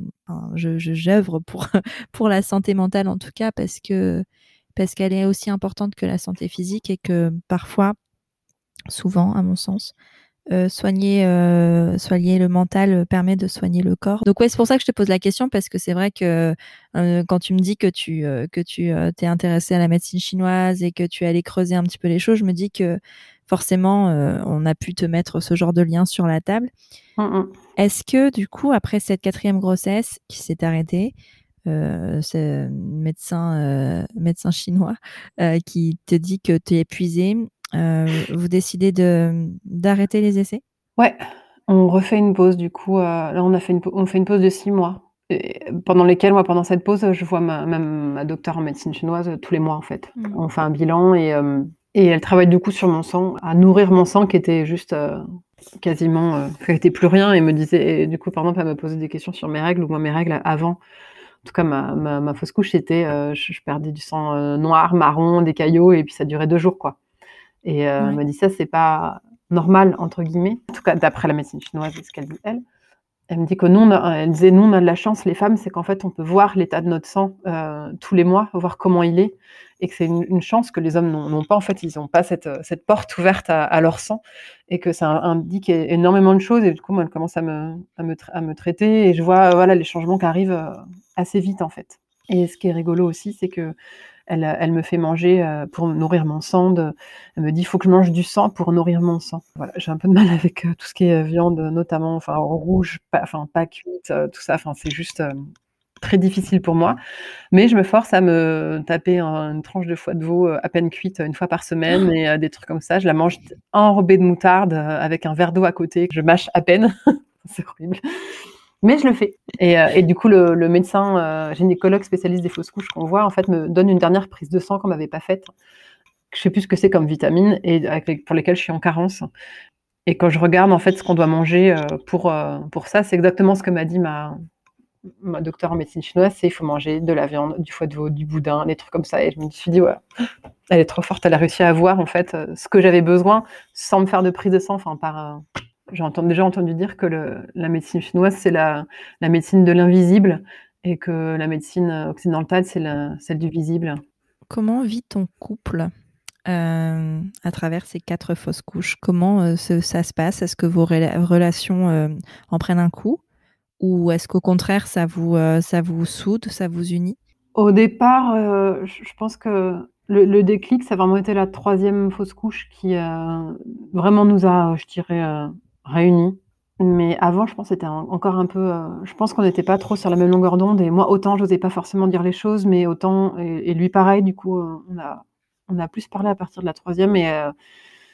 j'œuvre pour la santé mentale, en tout cas, parce qu'elle est aussi importante que la santé physique et que parfois, souvent, à mon sens, heu, soigner, heu, soigner le mental permet de soigner le corps. Donc ouais, c'est pour ça que je te pose la question parce que c'est vrai que, quand tu me dis que tu, que tu, t'es intéressée à la médecine chinoise et que tu es allée creuser un petit peu les choses, je me dis que forcément, on a pu te mettre ce genre de lien sur la table. Est-ce que du coup, après cette 4e grossesse qui s'est arrêtée, ce médecin, médecin chinois, qui te dit que tu es épuisée, heu, vous décidez de d'arrêter les essais? Ouais, on refait une pause du coup, heu, là on a fait une on fait une pause de 6 mois pendant lesquels, moi, pendant cette pause, je vois ma ma ma docteure en médecine chinoise, heu, tous les mois, en fait. Mmh. On fait un bilan et et elle travaille du coup sur mon sang, à nourrir mon sang qui était juste, quasiment, qui était plus rien et me disait et du coup, par exemple, elle me posait des questions sur mes règles ou moi mes règles avant, en tout cas ma ma fausse couche, c'était, je je perdais du sang, noir, marron, des caillots et puis ça durait 2 jours, quoi et heu, elle m'a dit: «Ça, c'est pas normal» entre guillemets, en tout cas d'après la médecine chinoise et ce qu'elle dit elle. Elle me dit que nous on a elle disait: «Nous, on a de la chance les femmes, c'est qu'en fait, on peut voir l'état de notre sang, heu, tous les mois, voir comment il est et que c'est une une chance que les hommes n'ont n'ont pas, en fait, ils ont pas cette, heu, cette porte ouverte à à leur sang et que ça indique énormément de choses» et du coup, moi, elle commence à me à me à me traiter et je vois, voilà, les changements qui arrivent, assez vite, en fait. Et ce qui est rigolo aussi, c'est qu'elle, heu, elle me fait manger, heu, pour nourrir mon sang elle me dit: «Il faut que je mange du sang pour nourrir mon sang». Voilà, j'ai un peu de mal avec, heu, tout ce qui est, viande, notamment, enfin, rouge, pas pas cuite, tout ça, enfin, c'est juste, très difficile pour moi mais je me force à me taper un une tranche de foie de veau, à peine cuite, 1 fois par semaine et des trucs comme ça. Je la mange enrobée de moutarde, avec un verre d'eau à côté que je mâche à peine. C'est horrible Mais je le fais. Et, euh, du coup, le, médecin euh, gynécologue spécialiste des fausses couches qu'on voit, en fait, me donne une dernière prise de sang qu'on m'avait pas faite. Je sais plus ce que c'est comme vitamine et pour lesquelles je suis en carence. Et quand je regarde en fait ce qu'on doit manger euh, pour, pour ça, c'est exactement ce que m'a dit ma, ma docteure en médecine chinoise, c'est il faut manger de la viande, du foie de veau, du boudin, des trucs comme ça. Et je me suis dit, ouais, elle est trop forte, elle a réussi à avoir en fait ce que j'avais besoin sans me faire de prise de sang. Enfin, par, j'ai déjà entendu dire que le- la médecine chinoise, c'est la, la médecine de l'invisible et que la médecine occidentale, c'est celle du visible. Comment vit ton couple euh, à travers ces quatre fausses couches? Comment euh, ce- ça se passe? Est-ce que vos rela- relations euh, en prennent un coup? Ou est-ce qu'au contraire, ça vous, euh, ça vous soude, ça vous unit? Au départ, euh, je je pense que le, le déclic, ça a vraiment été la troisième fausse couche qui euh, vraiment nous a, je dirais, euh, réunis. Mais avant, je pense c'était encore un peu. euh, je pense qu'on n'était pas trop sur la même longueur d'onde. Et moi, autant, j'osais pas forcément dire les choses, mais autant. Et, et lui, pareil, du coup, euh, on a, on a plus parlé à partir de la troisième. Et euh,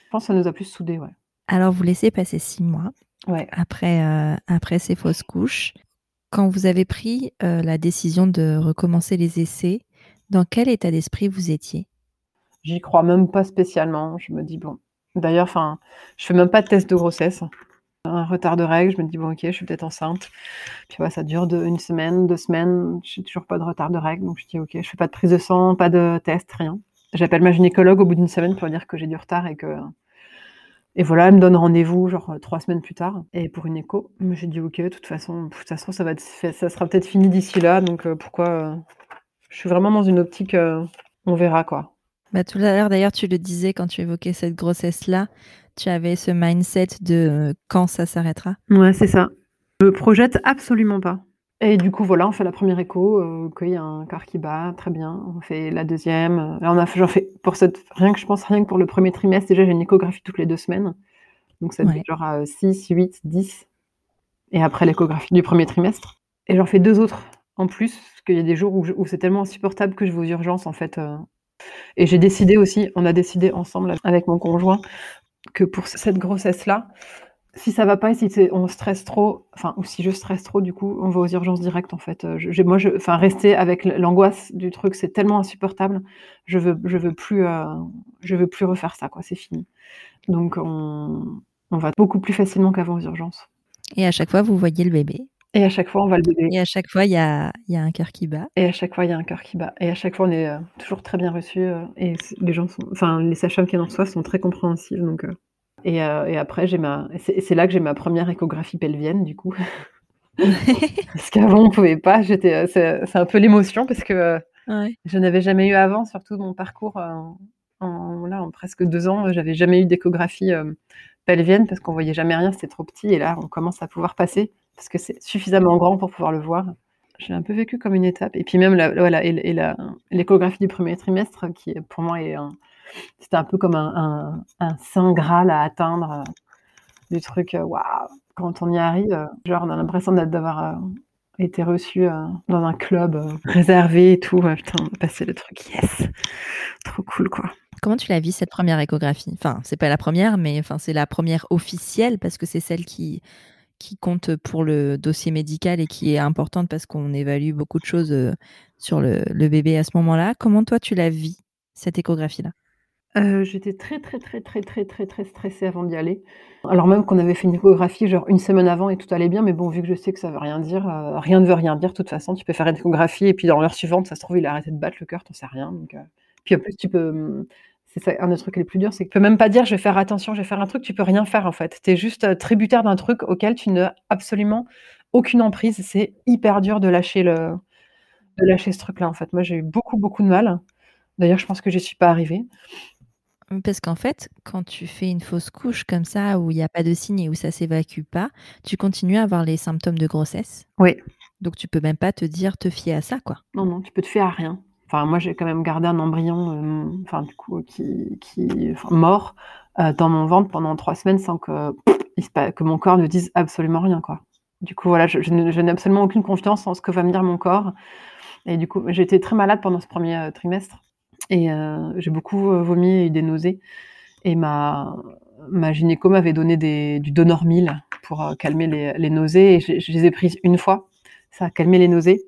je pense que ça nous a plus soudés, ouais. Alors, vous laissez passer six mois Ouais. après, après ces fausses couches. Quand vous avez pris la décision de recommencer les essais, dans quel état d'esprit vous étiez? J'y crois même pas spécialement. Je me dis, bon. D'ailleurs, enfin, je fais même pas de test de grossesse. Un retard de règles, je me dis, bon, ok, je suis peut-être enceinte. Puis ça dure une semaine, deux semaines. Je toujours pas de retard de règles. Donc je dis, ok, je fais pas de prise de sang, pas de test, rien. J'appelle ma gynécologue au bout d'une semaine pour dire que j'ai du retard et que. Et voilà, elle me donne rendez-vous, genre euh, trois semaines plus tard, et pour une écho. J'ai dit, ok, de toute façon, de toute façon, ça, va être fait- ça sera peut-être fini d'ici là. Donc euh, pourquoi. euh, Je suis vraiment dans une optique, on verra quoi. Bah, tout à l'heure, d'ailleurs, tu le disais quand tu évoquais cette grossesse-là, tu avais ce mindset de euh, quand ça s'arrêtera. Ouais, c'est ça. Je me projette absolument pas. Et du coup, voilà, on fait la première écho, euh, qu'il y a un cœur qui bat, très bien. On fait la deuxième. euh, Là, on a fait, j'en fais pour cette, rien que je pense, rien que pour le premier trimestre, déjà, j'ai une échographie toutes les deux semaines. Donc, ça Ouais. fait genre à 6, 8, 10. Et après l'échographie du premier trimestre. Et j'en fais deux autres en plus, parce qu'il y a des jours où c'est tellement insupportable que je vais aux urgences, en fait. euh. Et j'ai décidé aussi, on a décidé ensemble avec mon conjoint, que pour cette grossesse-là, si ça va pas et si on stresse trop, ou si je stresse trop, du coup, on va aux urgences directes, en fait. Euh, moi, je, enfin, rester avec l'angoisse du truc, c'est tellement insupportable. Je veux, veux plus, euh, je veux plus refaire ça, quoi. C'est fini. Donc, on, on va beaucoup plus facilement qu'avant aux urgences. Et à chaque fois, vous voyez le bébé. Et à chaque fois, on va le bébé. Et à chaque fois, il y a, il y a un cœur qui bat. Et à chaque fois, il y a un cœur qui bat. Et à chaque fois, on est euh, toujours très bien reçus. euh, et les gens sont, enfin, les sages-femmes qui en reçoivent sont très compréhensives. Donc, euh. et, et après, j'ai ma, c'est là que j'ai ma première échographie pelvienne, du coup. parce qu'avant, on pouvait pas. J'étais, c'est un peu l'émotion parce que Ouais. je n'avais jamais eu avant, surtout mon parcours en, là, en presque deux ans, j'avais jamais eu d'échographie pelvienne parce qu'on voyait jamais rien, c'était trop petit. Et là, on commence à pouvoir passer parce que c'est suffisamment grand pour pouvoir le voir. Je l'ai un peu vécu comme une étape. Et puis même la, voilà, et, la- l'échographie du premier trimestre, qui pour moi est un- c'était un peu comme un, un, saint graal à atteindre, euh, du truc, euh, waouh, quand on y arrive, euh, genre on a l'impression d'avoir été reçu dans un club réservé et tout. Putain, on a passé le truc, yes, trop cool quoi. Comment tu l'as vu cette première échographie? Enfin, c'est pas la première, mais enfin, c'est la première officielle parce que c'est celle qui, qui compte pour le dossier médical et qui est importante parce qu'on évalue beaucoup de choses euh, sur le, bébé à ce moment-là. Comment toi tu la vis, cette échographie-là? Euh, j'étais très, très, très, très, très, très, très stressée avant d'y aller. Alors même qu'on avait fait une échographie genre une semaine avant et tout allait bien, mais bon, vu que je sais que ça veut rien dire, euh, rien ne veut rien dire. De toute façon, tu peux faire une échographie et puis dans l'heure suivante, ça se trouve, il a arrêté de battre le cœur, t'en sais rien. Puis en plus, tu peux. C'est un des trucs les plus durs, c'est que tu peux même pas dire je vais faire attention, je vais faire un truc, tu peux rien faire en fait. Tu es juste euh, tributaire d'un truc auquel tu n'as absolument aucune emprise. C'est hyper dur de lâcher, le, de lâcher ce truc-là en fait. Moi, j'ai eu beaucoup, beaucoup de mal. D'ailleurs, je pense que j'y suis pas arrivée. Parce qu'en fait, quand tu fais une fausse couche comme ça, où il n'y a pas de signe et où ça s'évacue pas, tu continues à avoir les symptômes de grossesse. Oui. Donc tu peux même pas te dire te fier à ça, quoi. Non, non, tu peux te fier à rien. Enfin, moi, j'ai quand même gardé un embryon, euh, enfin, du coup, qui, qui mort euh, dans mon ventre pendant trois semaines sans que, que mon corps ne dise absolument rien, quoi. Du coup, voilà, je, n'ai absolument aucune confiance en ce que va me dire mon corps. Et du coup, été très malade pendant ce premier euh, trimestre. Et j'ai beaucoup vomi et eu des nausées. Et ma, ma gynéco m'avait donné des, du Donormil pour calmer les, nausées et je, les ai prises une fois. Ça a calmé les nausées.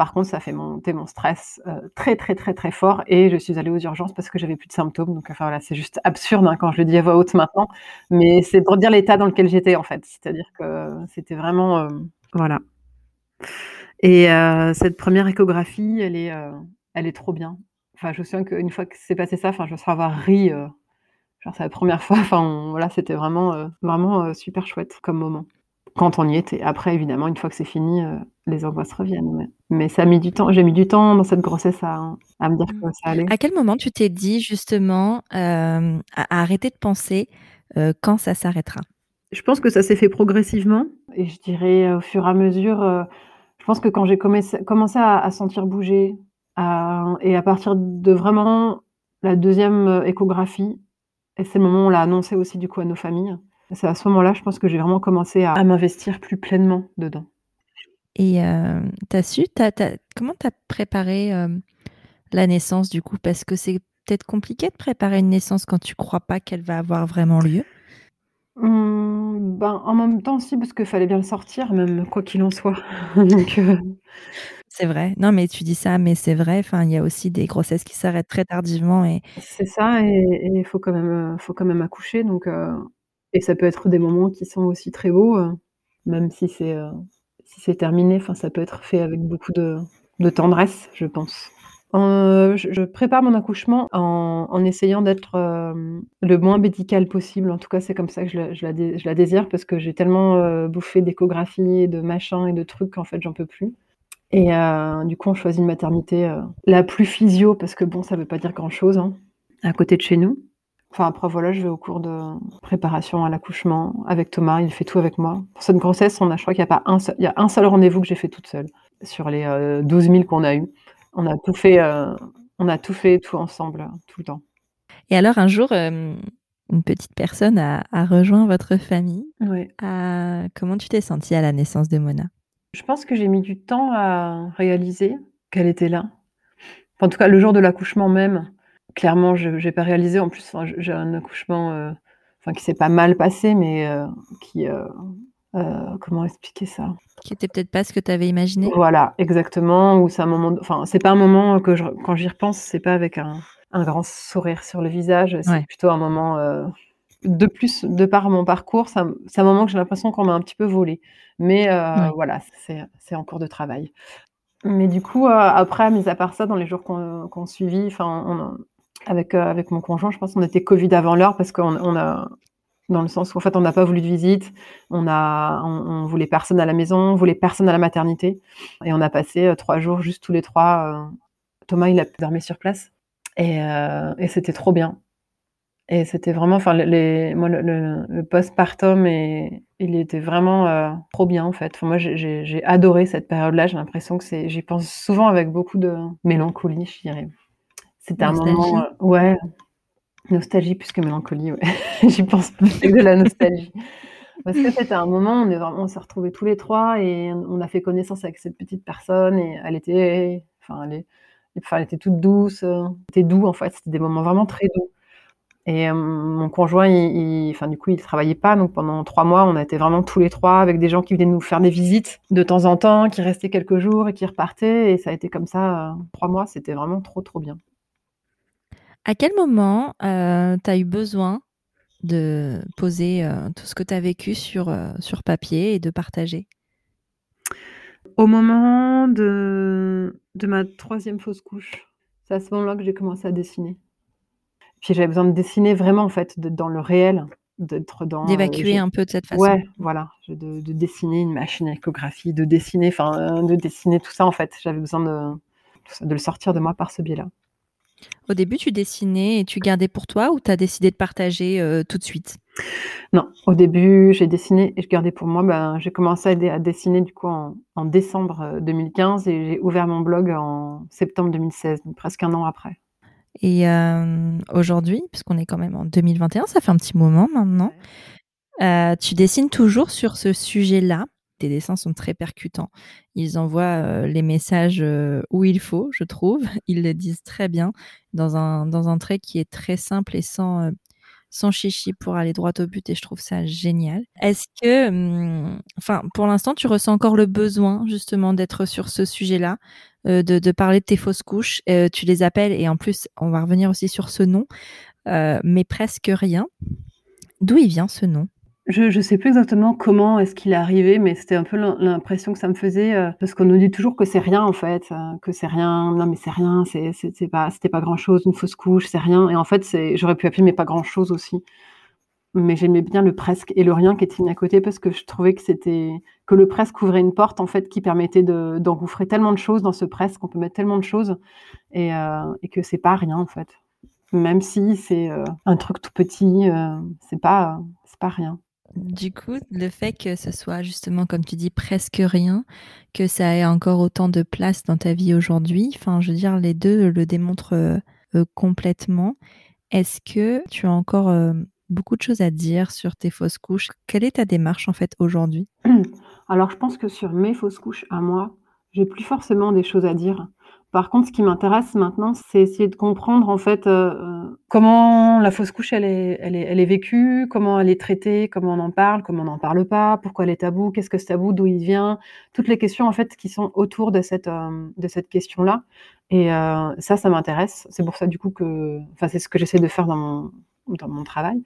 Par contre, ça fait monter mon stress euh, très, très, très, très fort et je suis allée aux urgences parce que j'avais plus de symptômes. Donc, voilà, c'est juste absurde hein, quand je le dis à voix haute maintenant, mais c'est pour dire l'état dans lequel j'étais en fait. C'est-à-dire que c'était vraiment. Euh, voilà. Et euh, cette première échographie, elle est, trop bien. Je me souviens qu'une fois que c'est passé ça, je me souviens avoir ri. Genre, c'est la première fois. Voilà, c'était vraiment, vraiment super chouette comme moment quand on y était. Après, évidemment, une fois que c'est fini, les angoisses reviennent. Mais, mais, ça a mis du temps. J'ai mis du temps dans cette grossesse à, à me dire que ça allait. À quel moment tu t'es dit justement euh, à, à, arrêter de penser euh, quand ça s'arrêtera? Je pense que ça s'est fait progressivement. Et je dirais au fur et à mesure, euh, je pense que quand j'ai commencé, commencé à, à, sentir bouger, à, et à partir de vraiment la deuxième euh, échographie, et c'est le moment où on l'a annoncé aussi du coup à nos familles, c'est à ce moment-là, je pense que j'ai vraiment commencé à, à m'investir plus pleinement dedans. Et euh, tu as su, t as, t as, comment tu as préparé euh, la naissance du coup? Parce que c'est peut-être compliqué de préparer une naissance quand tu crois pas qu'elle va avoir vraiment lieu. Mmh, ben, en même temps, si, parce qu'il fallait bien le sortir, même quoi qu'il en soit. Donc, euh... C'est vrai. Non, mais tu dis ça, mais c'est vrai. Enfin, il y a aussi des grossesses qui s'arrêtent très tardivement et. C'est ça, et il faut quand même, faut quand même accoucher. Donc, euh, et ça peut être des moments qui sont aussi très beaux, euh, même si c'est euh, si c'est terminé. Enfin, ça peut être fait avec beaucoup de, tendresse, je pense. Euh, je, prépare mon accouchement en, en essayant d'être euh, le moins médical possible. En tout cas, c'est comme ça que je la, désire parce que j'ai tellement euh, bouffé d'échographie, de machins et de trucs qu'en fait, j'en peux plus. Et du coup, on choisit une maternité la plus physio parce que bon, ça veut pas dire grand chose hein, à côté de chez nous. Enfin, après, voilà, je vais au cours de préparation à l'accouchement avec Thomas. Il fait tout avec moi. Pour cette grossesse, on a, je crois qu'il n'y a pas un seul, il y a un seul rendez-vous que j'ai fait toute seule sur les euh, 12 000 qu'on a eu. On a tout fait, euh, on a tout fait tout ensemble, tout le temps. Et alors, un jour, euh, une petite personne a, a, rejoint votre famille. Oui. comment tu t'es sentie à la naissance de Mona? Je pense que j'ai mis du temps à réaliser qu'elle était là. Enfin, en tout cas, le jour de l'accouchement même, clairement, je n'ai pas réalisé. En plus, enfin, j'ai un accouchement euh, enfin, qui s'est pas mal passé, mais euh, qui. Euh, comment expliquer ça? Qui était peut-être pas ce que tu avais imaginé. Voilà, exactement. Ou c'est un moment. Enfin, c'est pas un moment que je, quand j'y repense, c'est pas avec un, un, grand sourire sur le visage. C'est ouais. plutôt un moment. de plus, de par mon parcours, c'est un, un, moment que j'ai l'impression qu'on m'a un petit peu volé. Mais voilà, c'est en cours de travail. Mais du coup, euh, après, mis à part ça, dans les jours qu'on qu suivit, on, avec, euh, avec mon conjoint, je pense qu'on était Covid avant l'heure parce qu'on on a, dans le sens où en fait, on n'a pas voulu de visite, on a, on, voulait personne à la maison, on voulait personne à la maternité, et on a passé euh, trois jours juste tous les trois. Euh, Thomas, il a dormi sur place, et, et c'était trop bien. Et c'était vraiment, enfin, les, moi, le, le, le postpartum, il était vraiment trop bien en fait. Moi, j'ai adoré cette période-là. J'ai l'impression que c'est, j'y pense souvent avec beaucoup de mélancolie, je dirais. C'était un moment, euh, ouais, nostalgie plus que mélancolie. Ouais. j'y pense plus que de la nostalgie. Parce que c'était un moment, on, est vraiment, on s'est retrouvés tous les trois et on a fait connaissance avec cette petite personne et elle était, enfin, elle, enfin, elle était toute douce, c'était doux en fait. C'était des moments vraiment très doux. Et euh, mon conjoint, il, il, enfin, du coup, il travaillait pas. Donc, pendant trois mois, on a été vraiment tous les trois avec des gens qui venaient nous faire des visites de temps en temps, qui restaient quelques jours et qui repartaient. Et ça a été comme ça, euh, trois mois. C'était vraiment trop, trop bien. À quel moment euh, tu as eu besoin de poser euh, tout ce que tu as vécu sur, euh, sur papier et de partager? Au moment de, de ma troisième fausse couche. C'est à ce moment-là que j'ai commencé à dessiner. Puis j'avais besoin de dessiner vraiment, en fait, d'être dans le réel, d'être dans. D'évacuer euh, un peu de cette façon. Ouais, voilà. De, de, dessiner une machine à échographie, de dessiner, enfin, de dessiner tout ça, en fait. J'avais besoin de, de le sortir de moi par ce biais-là. Au début, tu dessinais et tu gardais pour toi ou tu as décidé de partager euh, tout de suite? Non, au début, j'ai dessiné et je gardais pour moi. Ben, j'ai commencé à, à, dessiner du coup en, en, décembre 2015 et j'ai ouvert mon blog en septembre 2016, donc presque un an après. Et euh, aujourd'hui, puisqu'on est quand même en 2021, ça fait un petit moment maintenant, ouais. euh, tu dessines toujours sur ce sujet-là? Tes dessins sont très percutants. Ils envoient euh, les messages euh, où il faut, je trouve. Ils le disent très bien dans un, dans un trait qui est très simple et sans, euh, son chichi pour aller droit au but et je trouve ça génial. Est-ce que, hum, enfin, pour l'instant, tu ressens encore le besoin justement d'être sur ce sujet-là, euh, de, parler de tes fausses couches? Tu les appelles et en plus, on va revenir aussi sur ce nom, mais presque rien. D'où il vient ce nom? Je ne sais plus exactement comment est-ce qu'il est arrivé, mais c'était un peu l'impression que ça me faisait, parce qu'on nous dit toujours que c'est rien en fait, que c'est rien. Non mais c'est rien, c'est pas c'était pas grand-chose, une fausse couche, c'est rien et en fait, j'aurais pu appeler mais pas grand-chose aussi. Mais j'aimais bien le presque et le rien qui était mis à côté parce que je trouvais que c'était que le presque ouvrait une porte en fait qui permettait d'engouffrer tellement de choses dans ce presque, on peut mettre tellement de choses et et que c'est pas rien en fait. Même si c'est, un truc tout petit, c'est pas pas rien. Du coup, le fait que ce soit justement, comme tu dis, presque rien, que ça ait encore autant de place dans ta vie aujourd'hui, enfin, je veux dire, les deux le démontrent euh, euh, complètement. Est-ce que tu as encore euh, beaucoup de choses à dire sur tes fausses couches? Quelle est ta démarche en fait aujourd'hui? Alors, je pense que sur mes fausses couches à moi, j'ai plus forcément des choses à dire. Par contre, ce qui m'intéresse maintenant, c'est essayer de comprendre en fait euh, euh, comment la fausse couche elle est, elle, est, elle est vécue, comment elle est traitée, comment on en parle, comment on n'en parle pas, pourquoi elle est tabou, qu'est-ce que c'est tabou, d'où il vient, toutes les questions en fait qui sont autour de cette euh, cette question-là. Et ça, ça m'intéresse. C'est pour ça du coup que, enfin, c'est ce que j'essaie de faire dans mon dans mon travail.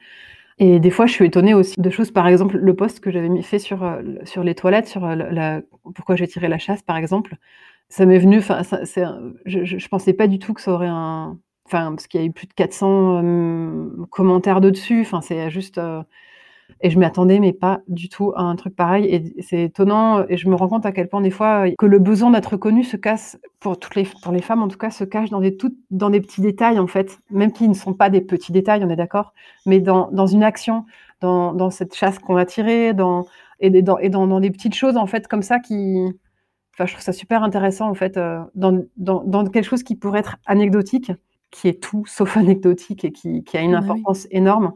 Et des fois, je suis étonnée aussi de choses. Par exemple, le post que j'avais fait sur sur les toilettes, sur la, pourquoi j'ai tiré la chasse, par exemple ça m'est venu, enfin, je, je, pensais pas du tout que ça aurait un, enfin, parce qu'il y a eu plus de 400 commentaires dessus. Enfin, c'est juste, et je m'y attendais, mais pas du tout à un truc pareil. Et c'est étonnant, et je me rends compte à quel point des fois que le besoin d'être connu se casse pour toutes les, pour les femmes en tout cas, se cache dans des tout, dans des petits détails en fait, même qui ne sont pas des petits détails, on est d'accord, mais dans, dans une action, dans, dans cette chasse qu'on va tirer, dans et, dans, et dans, dans des petites choses en fait comme ça qui Enfin, je trouve ça super intéressant, en fait, euh, dans, dans, dans, quelque chose qui pourrait être anecdotique, qui est tout sauf anecdotique et qui, qui a une bah importance énorme.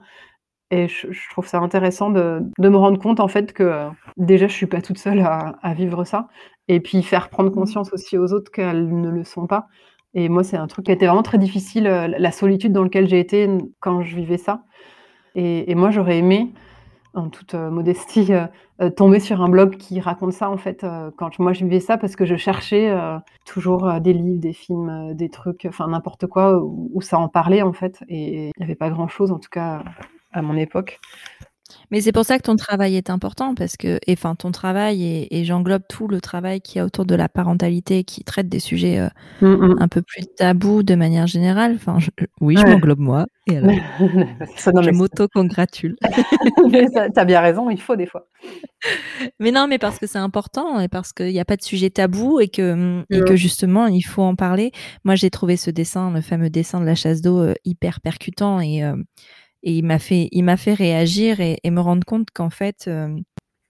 Et je, trouve ça intéressant de, de, me rendre compte, en fait, que euh, déjà, je suis pas toute seule à, à, vivre ça. Et puis, faire prendre mmh. conscience aussi aux autres qu'elles ne le sont pas. Et moi, c'est un truc qui a été vraiment très difficile, euh, la solitude dans laquelle j'ai été quand je vivais ça. Et, et moi, j'aurais aimé en toute euh, modestie, euh, euh, tomber sur un blog qui raconte ça en fait quand moi je vivais ça parce que je cherchais toujours des livres, des films, des trucs, enfin n'importe quoi où, ça en parlait en fait et il n'y avait pas grand chose en tout cas à mon époque. Mais c'est pour ça que ton travail est important parce que, enfin, ton travail et, j'englobe tout le travail qui y a autour de la parentalité qui traite des sujets euh, mmh, mmh. un peu plus tabous de manière générale. Enfin, oui, je m'englobe moi. Et alors, je m'auto-congratule. T'as bien raison, il faut des fois. Mais non, mais parce que c'est important et parce qu'il n'y a pas de sujet tabou et que, et que justement, il faut en parler. Moi, j'ai trouvé ce dessin, le fameux dessin de la chasse d'eau, euh, hyper percutant et euh, et il m'a fait, il m'a fait réagir et, me rendre compte qu'en fait, euh,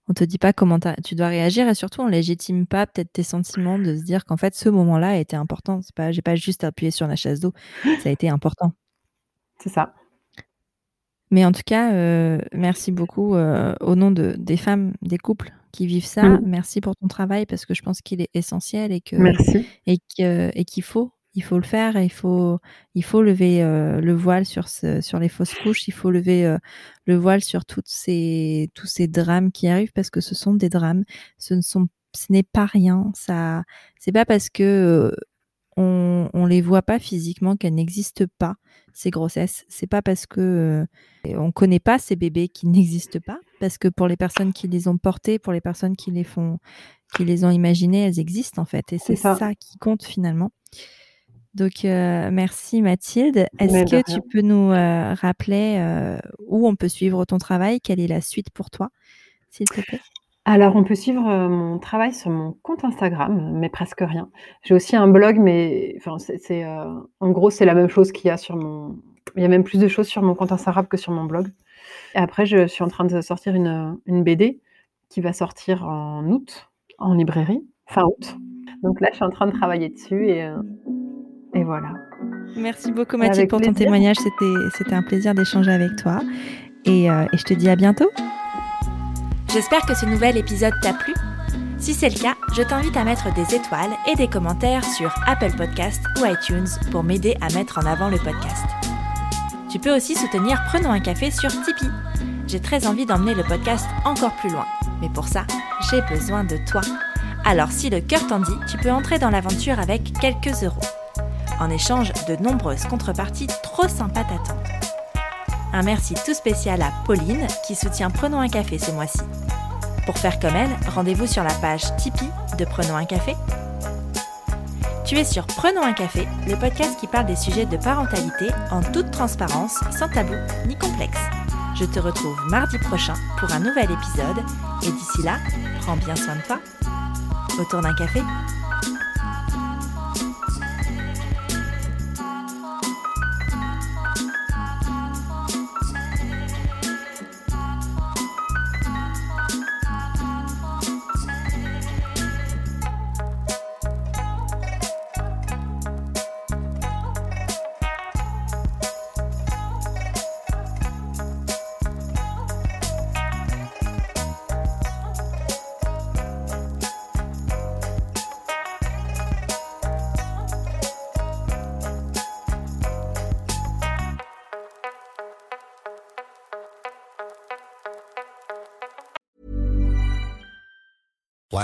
on te dit pas comment tu dois réagir et surtout on légitime pas peut-être tes sentiments de se dire qu'en fait ce moment-là a été important. C'est pas, j'ai pas juste appuyé sur la chasse d'eau, ça a été important. C'est ça. Mais en tout cas, euh, merci beaucoup euh, au nom de, des femmes, des couples qui vivent ça. Mm. Merci pour ton travail parce que je pense qu'il est essentiel et que merci. et qu'il faut il faut le faire il faut, il faut lever euh, le voile sur, ce, sur les fausses couches, il faut lever euh, le voile sur toutes ces, tous ces drames qui arrivent parce que ce sont des drames. Ce ne sont, ce n'est pas rien. Ça, c'est pas parce que euh, on, on les voit pas physiquement qu'elles n'existent pas ces grossesses. C'est pas parce que on connaît pas ces bébés qui n'existent pas, parce que pour les personnes qui les ont portés, pour les personnes qui les font, qui les ont imaginées, elles existent en fait, et c'est ça. ça qui compte finalement. Donc, euh, merci Mathilde. Est-ce que tu peux nous euh, rappeler euh, où on peut suivre ton travail? Quelle est la suite pour toi, s'il te plaît? Alors, on peut suivre mon travail sur mon compte Instagram, mais presque rien. J'ai aussi un blog, mais enfin, c'est, en gros, c'est la même chose qu'il y a sur mon. Il y a même plus de choses sur mon compte Instagram que sur mon blog. Et après, je suis en train de sortir une, une BD qui va sortir en août, en librairie, fin août. Donc là, je suis en train de travailler dessus et et voilà. Merci beaucoup Mathilde pour ton témoignage. C'était un plaisir d'échanger avec toi. Et, euh, et je te dis à bientôt. J'espère que ce nouvel épisode t'a plu. Si c'est le cas, je t'invite à mettre des étoiles et des commentaires sur Apple Podcast ou iTunes pour m'aider à mettre en avant le podcast. Tu peux aussi soutenir Prenons un café sur Tipeee. J'ai très envie d'emmener le podcast encore plus loin, mais pour ça, j'ai besoin de toi. Alors si le cœur t'en dit, tu peux entrer dans l'aventure avec quelques euros. En échange de nombreuses contreparties trop sympas t'attendent. Un merci tout spécial à Pauline qui soutient Prenons un café ce mois-ci. Pour faire comme elle, rendez-vous sur la page Tipeee de Prenons un café. Tu es sur Prenons un café, le podcast qui parle des sujets de parentalité en toute transparence, sans tabou ni complexe. Je te retrouve mardi prochain pour un nouvel épisode et d'ici là, prends bien soin de toi. Autour d'un café